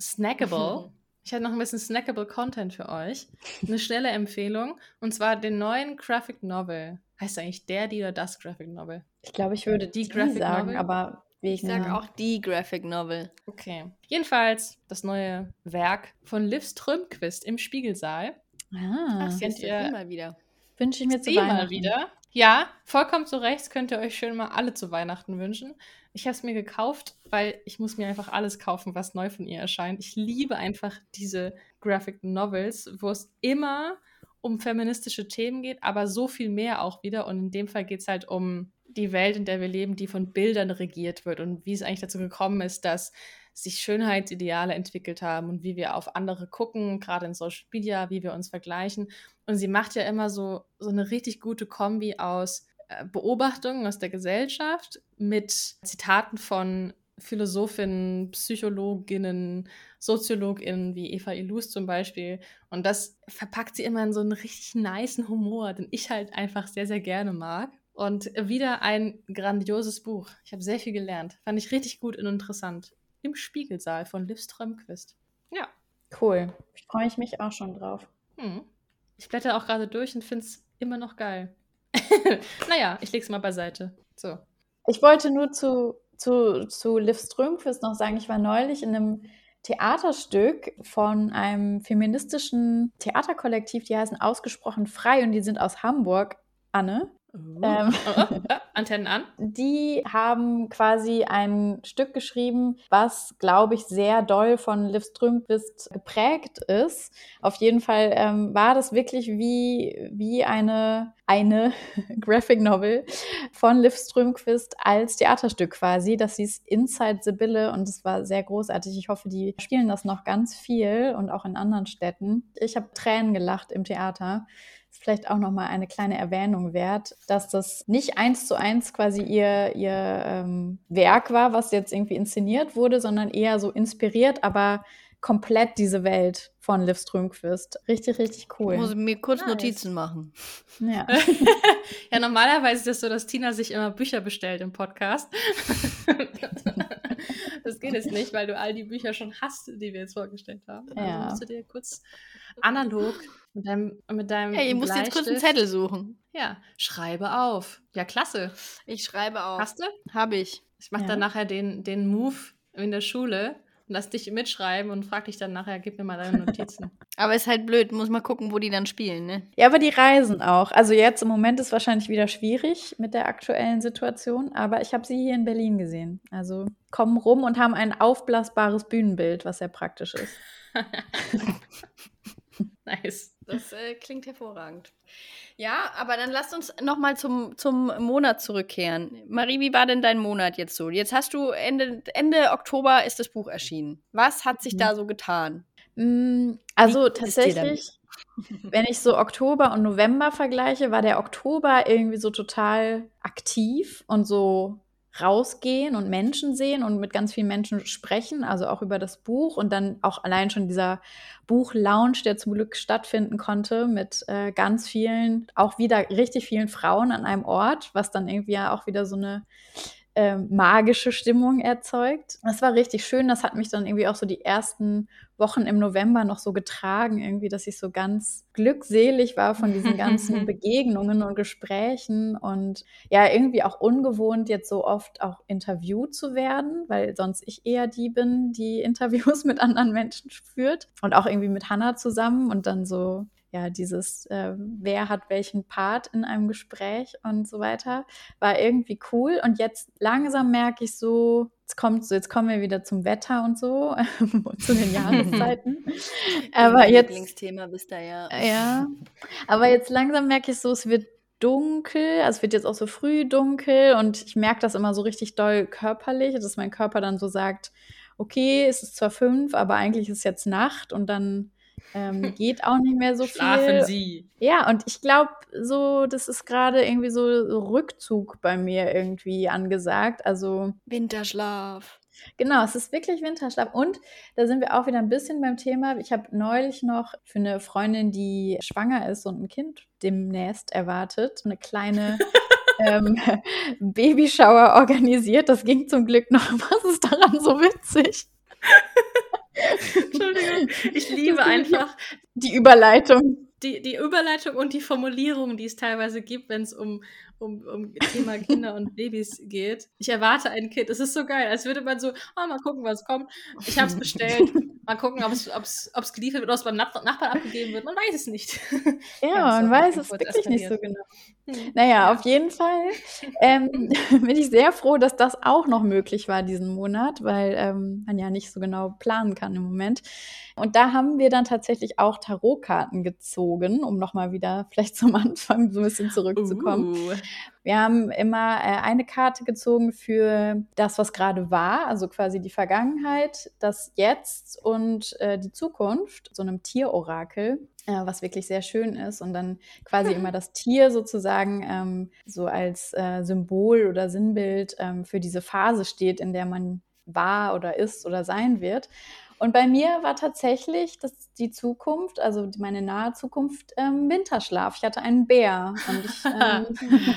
Snackable. Ich habe noch ein bisschen snackable Content für euch. Eine schnelle Empfehlung. Und zwar den neuen Graphic Novel. Heißt eigentlich der, die oder das Graphic Novel? Ich glaube, ich würde die, die Graphic sagen, Novel. aber ich sage auch die Graphic Novel. Okay. Jedenfalls das neue Werk von Liv Strömquist im Spiegelsaal. Ah, Ach, siehst du, mal wieder. Wünsche ich mir zu Weihnachten. mal wieder. Ja, vollkommen zu Recht. Könnt ihr euch schön mal alle zu Weihnachten wünschen. Ich habe es mir gekauft, weil ich muss mir einfach alles kaufen, was neu von ihr erscheint. Ich liebe einfach diese Graphic Novels, wo es immer um feministische Themen geht, aber so viel mehr auch wieder. Und in dem Fall geht es halt um die Welt, in der wir leben, die von Bildern regiert wird und wie es eigentlich dazu gekommen ist, dass sich Schönheitsideale entwickelt haben und wie wir auf andere gucken, gerade in Social Media, wie wir uns vergleichen. Und sie macht ja immer so, so eine richtig gute Kombi aus äh, Beobachtungen aus der Gesellschaft mit Zitaten von Philosophinnen, Psychologinnen, Soziologinnen wie Eva Illus zum Beispiel. Und das verpackt sie immer in so einen richtig niceen Humor, den ich halt einfach sehr, sehr gerne mag. Und wieder ein grandioses Buch. Ich habe sehr viel gelernt. Fand ich richtig gut und interessant. Im Spiegelsaal von Liv Strömquist. Ja. Cool. Freue ich mich auch schon drauf. Hm. Ich blätter auch gerade durch und finde es immer noch geil. [laughs] naja, ich lege es mal beiseite. So. Ich wollte nur zu, zu, zu Liv Strömquist noch sagen, ich war neulich in einem Theaterstück von einem feministischen Theaterkollektiv, die heißen Ausgesprochen Frei und die sind aus Hamburg. Anne. Uh. Ähm, oh, oh, oh, Antennen an. Die haben quasi ein Stück geschrieben, was, glaube ich, sehr doll von Liv Strömquist geprägt ist. Auf jeden Fall ähm, war das wirklich wie, wie eine, eine [laughs] Graphic Novel von Liv Strömquist als Theaterstück quasi. Das hieß Inside Sibylle und es war sehr großartig. Ich hoffe, die spielen das noch ganz viel und auch in anderen Städten. Ich habe Tränen gelacht im Theater ist vielleicht auch nochmal eine kleine Erwähnung wert, dass das nicht eins zu eins quasi ihr, ihr ähm, Werk war, was jetzt irgendwie inszeniert wurde, sondern eher so inspiriert, aber komplett diese Welt von Liv Strömquist. Richtig, richtig cool. Ich muss mir kurz nice. Notizen machen. Ja. [laughs] ja, normalerweise ist es das so, dass Tina sich immer Bücher bestellt im Podcast. [laughs] das geht jetzt nicht, weil du all die Bücher schon hast, die wir jetzt vorgestellt haben. Also ja. Also musst du dir kurz analog mit deinem, mit deinem Hey, ihr musst jetzt kurz einen Zettel suchen. Ja, schreibe auf. Ja, klasse. Ich schreibe auf. Hast du? Habe ich. Ich mache ja. dann nachher den, den Move in der Schule lass dich mitschreiben und frag dich dann nachher, gib mir mal deine Notizen. [laughs] aber ist halt blöd, muss mal gucken, wo die dann spielen, ne? Ja, aber die reisen auch. Also jetzt im Moment ist wahrscheinlich wieder schwierig mit der aktuellen Situation, aber ich habe sie hier in Berlin gesehen. Also kommen rum und haben ein aufblasbares Bühnenbild, was sehr praktisch ist. [laughs] nice. Das äh, klingt hervorragend. Ja, aber dann lasst uns nochmal zum, zum Monat zurückkehren. Marie, wie war denn dein Monat jetzt so? Jetzt hast du Ende, Ende Oktober ist das Buch erschienen. Was hat sich mhm. da so getan? Mm, also tatsächlich, wenn ich so Oktober und November vergleiche, war der Oktober irgendwie so total aktiv und so rausgehen und Menschen sehen und mit ganz vielen Menschen sprechen, also auch über das Buch und dann auch allein schon dieser Buch-Lounge, der zum Glück stattfinden konnte, mit äh, ganz vielen, auch wieder richtig vielen Frauen an einem Ort, was dann irgendwie ja auch wieder so eine äh, magische Stimmung erzeugt. Das war richtig schön. Das hat mich dann irgendwie auch so die ersten Wochen im November noch so getragen, irgendwie, dass ich so ganz glückselig war von diesen ganzen [laughs] Begegnungen und Gesprächen und ja, irgendwie auch ungewohnt, jetzt so oft auch interviewt zu werden, weil sonst ich eher die bin, die Interviews [laughs] mit anderen Menschen führt und auch irgendwie mit Hannah zusammen und dann so ja, dieses, äh, wer hat welchen Part in einem Gespräch und so weiter, war irgendwie cool. Und jetzt langsam merke ich so, jetzt kommt so, jetzt kommen wir wieder zum Wetter und so, [laughs] zu den Jahreszeiten. [laughs] aber jetzt. Lieblingsthema bist da ja. Ja. Aber jetzt langsam merke ich so, es wird dunkel, also es wird jetzt auch so früh dunkel und ich merke das immer so richtig doll körperlich, dass mein Körper dann so sagt, okay, es ist zwar fünf, aber eigentlich ist jetzt Nacht und dann ähm, [laughs] geht auch nicht mehr so Schlafen viel. Schlafen Sie. Ja, und ich glaube, so, das ist gerade irgendwie so Rückzug bei mir irgendwie angesagt. Also. Winterschlaf. Genau, es ist wirklich Winterschlaf. Und da sind wir auch wieder ein bisschen beim Thema. Ich habe neulich noch für eine Freundin, die schwanger ist und ein Kind demnächst erwartet, eine kleine [laughs] ähm, Babyshower organisiert. Das ging zum Glück noch. [laughs] Was ist daran so witzig? Entschuldigung, ich liebe einfach die Überleitung. Die, die Überleitung und die Formulierung, die es teilweise gibt, wenn es um, um, um Thema Kinder und Babys geht. Ich erwarte ein Kind. Es ist so geil, als würde man so, oh, mal gucken, was kommt. Ich habe es bestellt. [laughs] Mal gucken, ob es geliefert wird oder ob es beim Nachbarn abgegeben wird. Man weiß es nicht. [laughs] Ja, man weiß es wirklich eskaliert. nicht so genau. Hm. Naja, ja. auf jeden Fall ähm, [laughs] bin ich sehr froh, dass das auch noch möglich war diesen Monat, weil ähm, man ja nicht so genau planen kann im Moment. Und da haben wir dann tatsächlich auch Tarotkarten gezogen, um nochmal wieder [laughs] vielleicht zum Anfang so ein bisschen zurückzukommen. Uh. Wir haben immer äh, eine Karte gezogen für das, was gerade war, also quasi die Vergangenheit, das Jetzt und äh, die Zukunft, so einem Tierorakel. Äh, was wirklich sehr schön ist und dann quasi immer das Tier sozusagen ähm, so als äh, Symbol oder Sinnbild ähm, für diese Phase steht, in der man war oder ist oder sein wird. Und bei mir war tatsächlich das, die Zukunft, also meine nahe Zukunft, ähm, Winterschlaf. Ich hatte einen Bär und ich [laughs] ähm,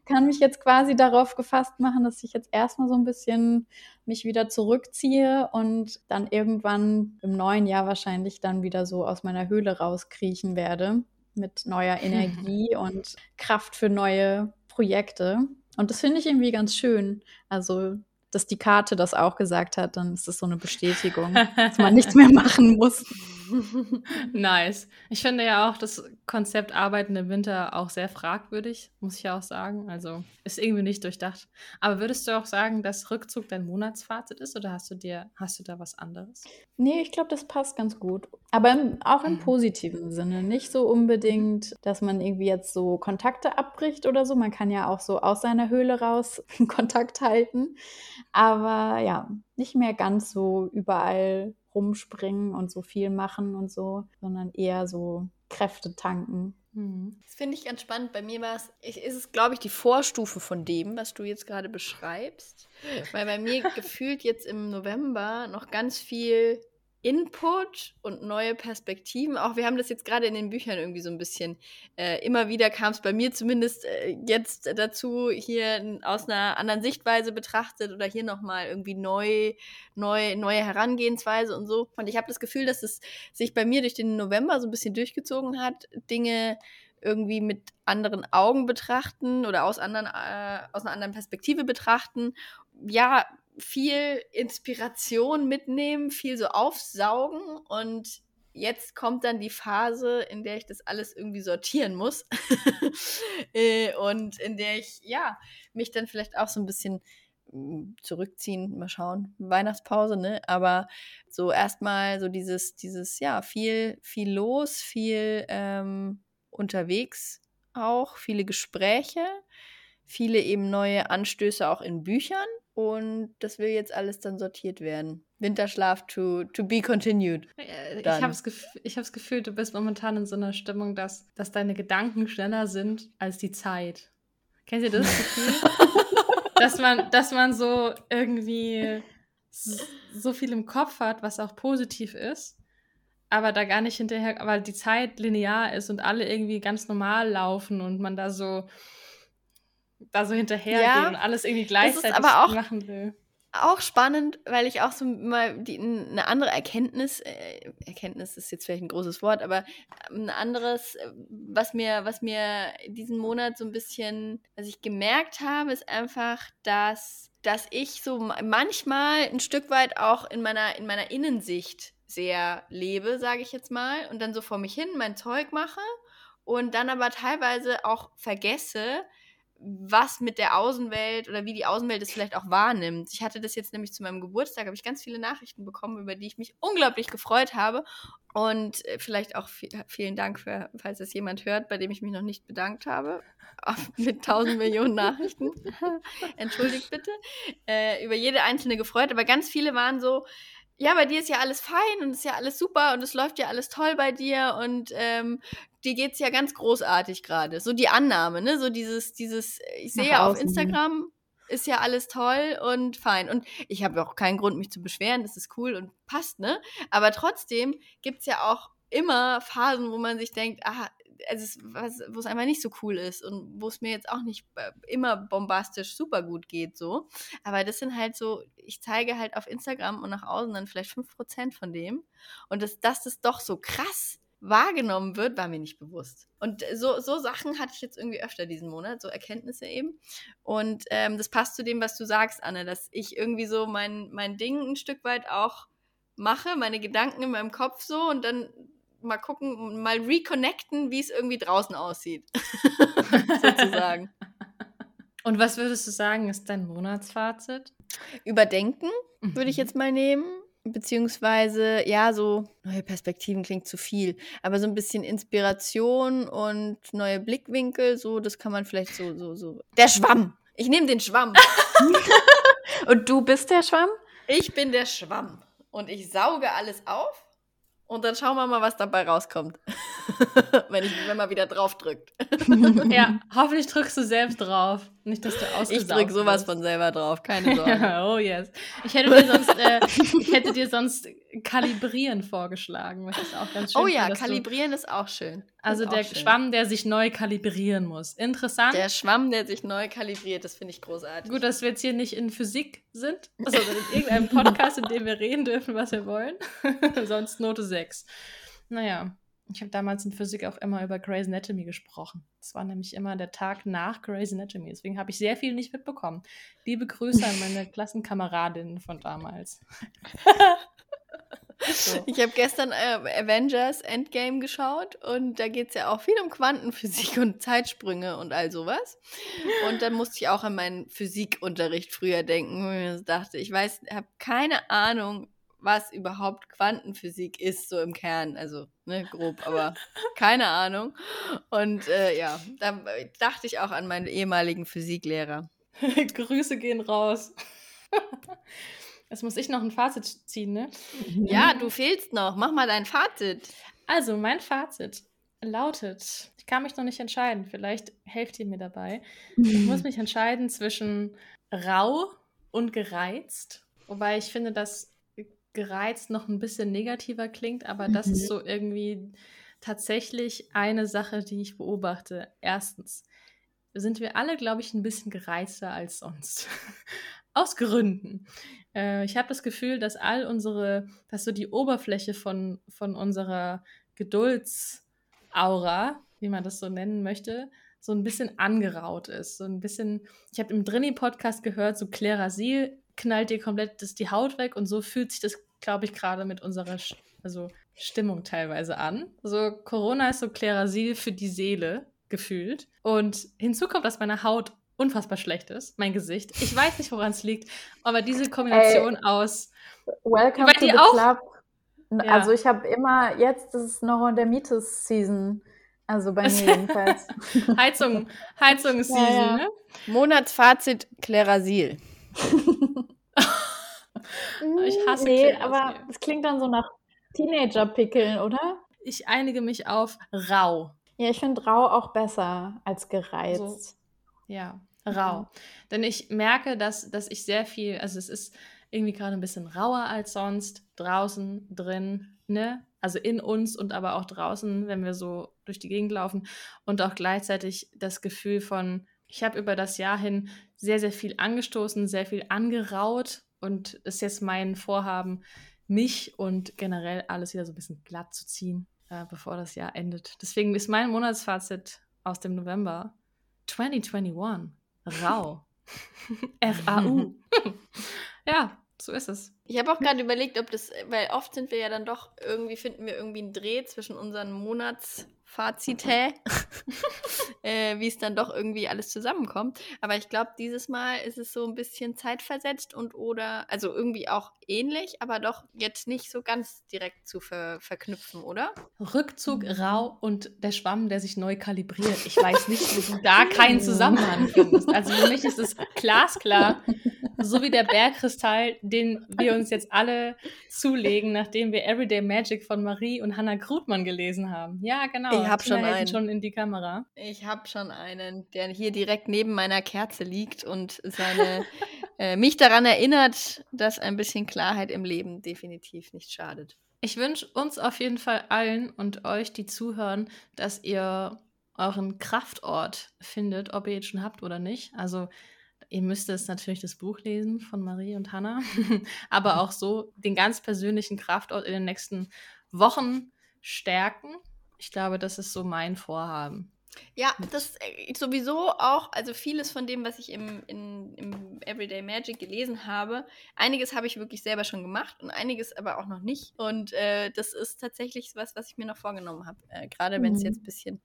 [laughs] kann mich jetzt quasi darauf gefasst machen, dass ich jetzt erstmal so ein bisschen mich wieder zurückziehe und dann irgendwann im neuen Jahr wahrscheinlich dann wieder so aus meiner Höhle rauskriechen werde mit neuer [laughs] Energie und Kraft für neue Projekte. Und das finde ich irgendwie ganz schön. Also dass die Karte das auch gesagt hat, dann ist das so eine Bestätigung, dass man [laughs] nichts mehr machen muss. [laughs] nice. Ich finde ja auch das Konzept Arbeiten im Winter auch sehr fragwürdig, muss ich ja auch sagen. Also ist irgendwie nicht durchdacht. Aber würdest du auch sagen, dass Rückzug dein Monatsfazit ist oder hast du dir, hast du da was anderes? Nee, ich glaube, das passt ganz gut. Aber im, auch im mhm. positiven Sinne. Nicht so unbedingt, dass man irgendwie jetzt so Kontakte abbricht oder so. Man kann ja auch so aus seiner Höhle raus [laughs] Kontakt halten. Aber ja, nicht mehr ganz so überall rumspringen und so viel machen und so, sondern eher so Kräfte tanken. Mhm. Das finde ich ganz spannend. Bei mir war es, ist es, glaube ich, die Vorstufe von dem, was du jetzt gerade beschreibst. Weil bei mir [laughs] gefühlt jetzt im November noch ganz viel Input und neue Perspektiven. Auch wir haben das jetzt gerade in den Büchern irgendwie so ein bisschen. Äh, immer wieder kam es bei mir zumindest äh, jetzt dazu, hier aus einer anderen Sichtweise betrachtet oder hier nochmal irgendwie neu, neu, neue Herangehensweise und so. Und ich habe das Gefühl, dass es sich bei mir durch den November so ein bisschen durchgezogen hat, Dinge irgendwie mit anderen Augen betrachten oder aus, anderen, äh, aus einer anderen Perspektive betrachten. Ja, viel Inspiration mitnehmen, viel so aufsaugen. Und jetzt kommt dann die Phase, in der ich das alles irgendwie sortieren muss. [laughs] Äh, und in der ich ja mich dann vielleicht auch so ein bisschen hm, zurückziehen, mal schauen, Weihnachtspause, ne? Aber so erstmal so dieses, dieses, ja, viel, viel los, viel ähm, unterwegs auch, viele Gespräche, viele eben neue Anstöße auch in Büchern und das will jetzt alles dann sortiert werden. Winterschlaf to, to be continued. Äh, ich habe das, Gef Gefühl, du bist momentan in so einer Stimmung, dass, dass deine Gedanken schneller sind als die Zeit. Kennt ihr das Gefühl? [laughs] dass, man, dass man so irgendwie so viel im Kopf hat, was auch positiv ist, aber da gar nicht hinterher, weil die Zeit linear ist und alle irgendwie ganz normal laufen und man da so da so hinterhergeht Ja, und alles irgendwie gleichzeitig aber auch- machen will. auch spannend, weil ich auch so mal die, eine andere Erkenntnis, äh, Erkenntnis ist jetzt vielleicht ein großes Wort, aber ein anderes, äh, was mir, was mir diesen Monat so ein bisschen, was ich gemerkt habe, ist einfach, dass, dass ich so ma- manchmal ein Stück weit auch in meiner, in meiner Innensicht sehr lebe, sage ich jetzt mal, und dann so vor mich hin mein Zeug mache und dann aber teilweise auch vergesse, was mit der Außenwelt oder wie die Außenwelt es vielleicht auch wahrnimmt. Ich hatte das jetzt nämlich zu meinem Geburtstag, habe ich ganz viele Nachrichten bekommen, über die ich mich unglaublich gefreut habe. Und äh, vielleicht auch vi- vielen Dank, für, falls das jemand hört, bei dem ich mich noch nicht bedankt habe. [laughs] Mit tausend Millionen Nachrichten. [laughs] Entschuldigt bitte. Äh, über jede einzelne gefreut, aber ganz viele waren so, ja, bei dir ist ja alles fein und ist ja alles super und es läuft ja alles toll bei dir und ähm, dir geht's ja ganz großartig gerade. So die Annahme, ne? So dieses, dieses, ich Nach sehe ja auf. Instagram, ist ja alles toll und fein. Und ich habe auch keinen Grund, mich zu beschweren, das ist cool und passt, ne? Aber trotzdem gibt's ja auch immer Phasen, wo man sich denkt, ah, es ist was, wo es einfach nicht so cool ist und wo es mir jetzt auch nicht äh, immer bombastisch super gut geht, so. Aber das sind halt so, ich zeige halt auf Instagram und nach außen dann vielleicht 5% von dem. Und dass, das doch so krass wahrgenommen wird, war mir nicht bewusst. Und so, so Sachen hatte ich jetzt irgendwie öfter diesen Monat, so Erkenntnisse eben. Und ähm, das passt zu dem, was du sagst, Anne, dass ich irgendwie so mein, mein Ding ein Stück weit auch mache, meine Gedanken in meinem Kopf so und dann mal gucken, mal reconnecten, wie es irgendwie draußen aussieht. [laughs] Sozusagen. [laughs] Und was würdest du sagen, ist dein Monatsfazit? Überdenken würde ich Mhm. jetzt mal nehmen. Beziehungsweise, ja, so neue Perspektiven klingt zu viel, aber so ein bisschen Inspiration und neue Blickwinkel, so, das kann man vielleicht so, so, so. Der Schwamm! Ich nehme den Schwamm. [laughs] Und du bist der Schwamm? Ich bin der Schwamm. Und ich sauge alles auf und dann schauen wir mal, was dabei rauskommt. [laughs] wenn, ich, wenn man wieder drauf drückt. [laughs] Ja, hoffentlich drückst du selbst drauf. Nicht, dass du ausgesaugt Ich drück sowas von selber drauf, keine [laughs] Sorge. oh yes. Ich hätte dir sonst, äh, [laughs] ich hätte dir sonst kalibrieren vorgeschlagen, was ich auch ganz schön oh ja, finde, dass du- kalibrieren ist auch schön. Also Ist der schön. Schwamm, der sich neu kalibrieren muss. Interessant. Der Schwamm, der sich neu kalibriert, das finde ich großartig. Gut, dass wir jetzt hier nicht in Physik sind, also in irgendeinem Podcast, in dem wir reden dürfen, was wir wollen. [laughs] Sonst Note 6. Naja, ich habe damals in Physik auch immer über Grey's Anatomy gesprochen. Das war nämlich immer der Tag nach Grey's Anatomy. Deswegen habe ich sehr viel nicht mitbekommen. Liebe Grüße an meine [laughs] Klassenkameradinnen von damals. [laughs] so. Ich habe gestern äh, Avengers Endgame geschaut und da geht es ja auch viel um Quantenphysik und Zeitsprünge und all sowas. Und dann musste ich auch an meinen Physikunterricht früher denken, wo ich dachte, ich weiß, habe keine Ahnung, was überhaupt Quantenphysik ist, so im Kern. Also, ne, grob, aber [laughs] keine Ahnung. Und äh, ja, da dachte ich auch an meinen ehemaligen Physiklehrer. [laughs] Grüße gehen raus. [laughs] Jetzt muss ich noch ein Fazit ziehen, ne? Ja, du fehlst noch. Mach mal dein Fazit. Also, mein Fazit lautet, ich kann mich noch nicht entscheiden, vielleicht helft ihr mir dabei. Ich muss mich entscheiden zwischen rau und gereizt, wobei ich finde, dass gereizt noch ein bisschen negativer klingt, aber das ist Mhm. so irgendwie tatsächlich eine Sache, die ich beobachte. Erstens sind wir alle, glaube ich, ein bisschen gereizter als sonst. [laughs] Aus Gründen. Äh, ich habe das Gefühl, dass all unsere, dass so die Oberfläche von, von unserer Geduldsaura, wie man das so nennen möchte, so ein bisschen angeraut ist. So ein bisschen, ich habe im Drini-Podcast gehört, so Klerasil knallt dir komplett das, die Haut weg und so fühlt sich das, glaube ich, gerade mit unserer Sch- also Stimmung teilweise an. So Corona ist so Klerasil für die Seele gefühlt. Und hinzu kommt, dass meine Haut unfassbar schlecht ist, mein Gesicht. Ich weiß nicht, woran es liegt, aber diese Kombination aus Welcome to the auch? club. Ja. Also ich habe immer, jetzt ist es Neurodermitis-Season. Also bei mir [laughs] jedenfalls. Heizung, Heizungsseason, Ja, ja. ne? Monatsfazit Klerasil. [laughs] Ich hasse Nee, aber es klingt dann so nach Teenager-Pickeln, oder? Ich einige mich auf rau. Ja, ich finde rau auch besser als gereizt. So. Ja, rau. Denn ich merke, dass, dass ich sehr viel, also es ist irgendwie gerade ein bisschen rauer als sonst, draußen, drin, ne? Also in uns und aber auch draußen, wenn wir so durch die Gegend laufen. Und auch gleichzeitig das Gefühl von Ich habe über das Jahr hin sehr, sehr viel angestoßen, sehr viel angeraut und ist jetzt mein Vorhaben, mich und generell alles wieder so ein bisschen glatt zu ziehen, äh, bevor das Jahr endet. Deswegen ist mein Monatsfazit aus dem November 2021 rau. [laughs] R-A-U. [laughs] ja, so ist es. Ich habe auch gerade überlegt, ob das, weil oft sind wir ja dann doch irgendwie, finden wir irgendwie einen Dreh zwischen unseren Monats- Fazite, [laughs] [laughs] äh, wie es dann doch irgendwie alles zusammenkommt. Aber ich glaube, dieses Mal ist es so ein bisschen zeitversetzt und oder, also irgendwie auch ähnlich, aber doch jetzt nicht so ganz direkt zu ver verknüpfen, oder? Rückzug, rau und der Schwamm, der sich neu kalibriert. Ich weiß nicht, wo du da [laughs] keinen Zusammenhang findest. Also für mich ist es glasklar, so wie der Bergkristall, den wir uns jetzt alle zulegen, nachdem wir Everyday Magic von Marie und Hannah Grutmann gelesen haben. Ja, genau. Ich habe schon einen. schon in die Kamera. Ich habe schon einen, der hier direkt neben meiner Kerze liegt und seine, [laughs] äh, mich daran erinnert, dass ein bisschen Klarheit im Leben definitiv nicht schadet. Ich wünsche uns auf jeden Fall allen und euch, die zuhören, dass ihr euren Kraftort findet, ob ihr jetzt schon habt oder nicht. Also ihr müsst es natürlich das Buch lesen von Marie und Hannah, [laughs] aber auch so den ganz persönlichen Kraftort in den nächsten Wochen stärken ich glaube, das ist so mein Vorhaben. Ja, das äh, sowieso auch, also vieles von dem, was ich im, in, im Everyday Magic gelesen habe, einiges habe ich wirklich selber schon gemacht und einiges aber auch noch nicht. Und äh, das ist tatsächlich was, was ich mir noch vorgenommen habe. Äh, Gerade wenn es mhm. jetzt ein bisschen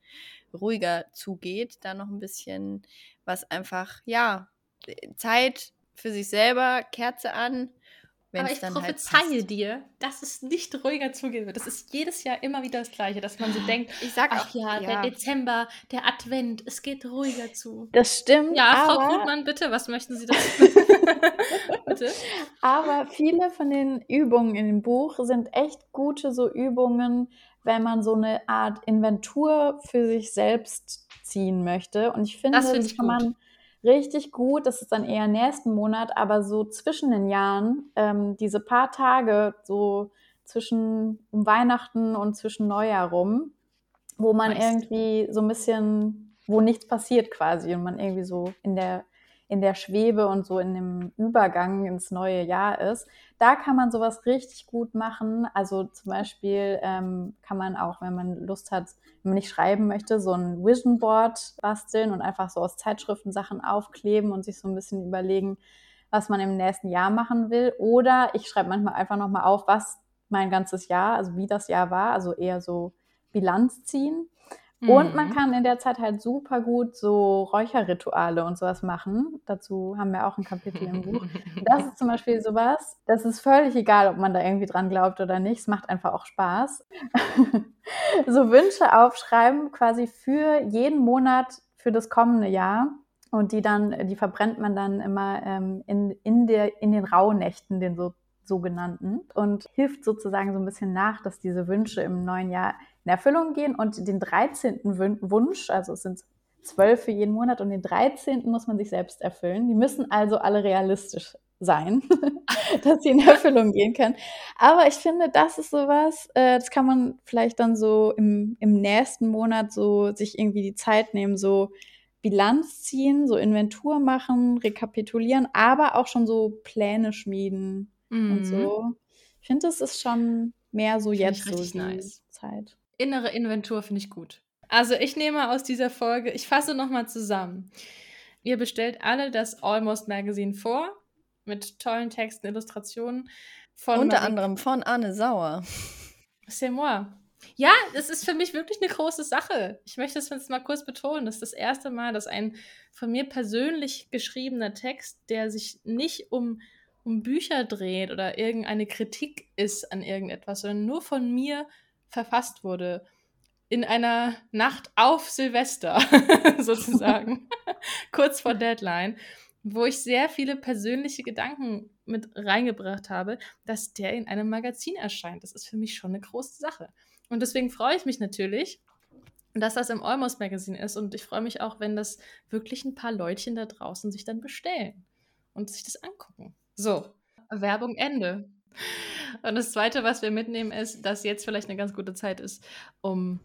ruhiger zugeht, da noch ein bisschen was einfach, ja, Zeit für sich selber, Kerze an, aber ich halt prophezeie halt dir, dass es nicht ruhiger zugehen wird. Das ist jedes Jahr immer wieder das Gleiche, dass man so denkt, ich sag ach auch, ja, ja, der Dezember, der Advent, es geht ruhiger zu. Das stimmt. Ja, Frau Krugmann, bitte, was möchten Sie dazu? [laughs] bitte. Aber viele von den Übungen in dem Buch sind echt gute so Übungen, wenn man so eine Art Inventur für sich selbst ziehen möchte. Und ich finde, das, find das kann gut. man richtig gut. Das ist dann eher nächsten Monat, aber so zwischen den Jahren, ähm, diese paar Tage, so zwischen um Weihnachten und zwischen Neujahr rum, wo man Meist. irgendwie so ein bisschen, wo nichts passiert quasi und man irgendwie so in der in der Schwebe und so in dem Übergang ins neue Jahr ist. Da kann man sowas richtig gut machen. Also zum Beispiel ähm, kann man auch, wenn man Lust hat, wenn man nicht schreiben möchte, so ein Vision Board basteln und einfach so aus Zeitschriften Sachen aufkleben und sich so ein bisschen überlegen, was man im nächsten Jahr machen will. Oder ich schreibe manchmal einfach nochmal auf, was mein ganzes Jahr, also wie das Jahr war, also eher so Bilanz ziehen. Und man mhm. kann in der Zeit halt super gut so Räucherrituale und sowas machen. Dazu haben wir auch ein Kapitel im Buch. [laughs] Das ist zum Beispiel sowas, das ist völlig egal, ob man da irgendwie dran glaubt oder nicht. Es macht einfach auch Spaß. [laughs] so Wünsche aufschreiben quasi für jeden Monat für das kommende Jahr. Und die dann, die verbrennt man dann immer ähm, in, in, der, in den Rauhnächten, den so sogenannten, und hilft sozusagen so ein bisschen nach, dass diese Wünsche im neuen Jahr in Erfüllung gehen und den 13. Wunsch, also es sind zwölf für jeden Monat und den 13. muss man sich selbst erfüllen. Die müssen also alle realistisch sein, [laughs] dass sie in Erfüllung gehen können. Aber ich finde, das ist sowas, äh, das kann man vielleicht dann so im, im nächsten Monat so sich irgendwie die Zeit nehmen, so Bilanz ziehen, so Inventur machen, rekapitulieren, aber auch schon so Pläne schmieden mhm. und so. Ich finde, das ist schon mehr so find jetzt so die nice. Zeit. Innere Inventur finde ich gut. Also ich nehme aus dieser Folge, ich fasse nochmal zusammen. Ihr bestellt alle das Almost Magazine vor mit tollen Texten, Illustrationen. Von Unter Marie anderem von Anne Sauer. C'est moi. Ja, das ist für mich wirklich eine große Sache. Ich möchte es jetzt mal kurz betonen. Das ist das erste Mal, dass ein von mir persönlich geschriebener Text, der sich nicht um, um Bücher dreht oder irgendeine Kritik ist an irgendetwas, sondern nur von mir verfasst wurde. In einer Nacht auf Silvester, [laughs] sozusagen, [laughs] kurz vor Deadline, wo ich sehr viele persönliche Gedanken mit reingebracht habe, dass der in einem Magazin erscheint. Das ist für mich schon eine große Sache. Und deswegen freue ich mich natürlich, dass das im Almost Magazine ist. Und ich freue mich auch, wenn das wirklich ein paar Leutchen da draußen sich dann bestellen und sich das angucken. So, Werbung Ende. Und das Zweite, was wir mitnehmen, ist, dass jetzt vielleicht eine ganz gute Zeit ist, um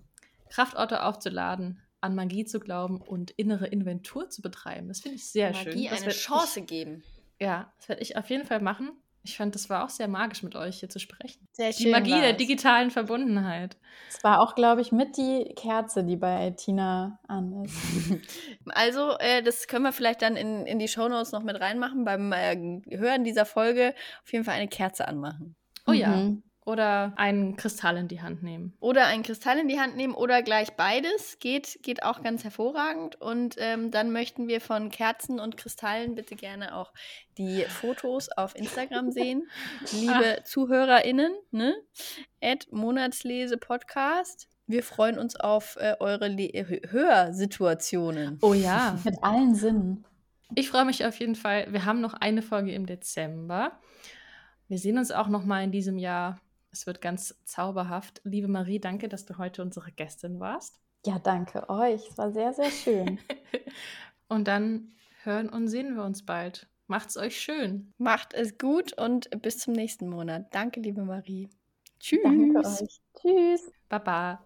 Kraftorte aufzuladen, an Magie zu glauben und innere Inventur zu betreiben. Das finde ich sehr Magie schön. Magie eine Chance ich, geben. Ja, das werde ich auf jeden Fall machen. Ich fand, das war auch sehr magisch, mit euch hier zu sprechen. Sehr schön. Die Magie war's. der digitalen Verbundenheit. Es war auch, glaube ich, mit die Kerze, die bei Tina an ist. [laughs] Also, äh, das können wir vielleicht dann in, in die Shownotes noch mit reinmachen. Beim äh, Hören dieser Folge auf jeden Fall eine Kerze anmachen. Oh mhm. ja. Oder einen Kristall in die Hand nehmen. Oder einen Kristall in die Hand nehmen oder gleich beides. Geht, geht auch ganz hervorragend. Und ähm, dann möchten wir von Kerzen und Kristallen bitte gerne auch die Fotos auf Instagram sehen. [laughs] Liebe ZuhörerInnen, ne? At Monatslese Podcast. Wir freuen uns auf äh, eure Le Hörsituationen. Oh ja. [laughs] Mit allen Sinnen. Ich freue mich auf jeden Fall. Wir haben noch eine Folge im Dezember. Wir sehen uns auch noch mal in diesem Jahr es wird ganz zauberhaft. Liebe Marie, danke, dass du heute unsere Gästin warst. Ja, danke euch. Es war sehr, sehr schön. [laughs] und dann hören und sehen wir uns bald. Macht's euch schön. Macht es gut und bis zum nächsten Monat. Danke, liebe Marie. Tschüss. Danke euch. Tschüss. Baba.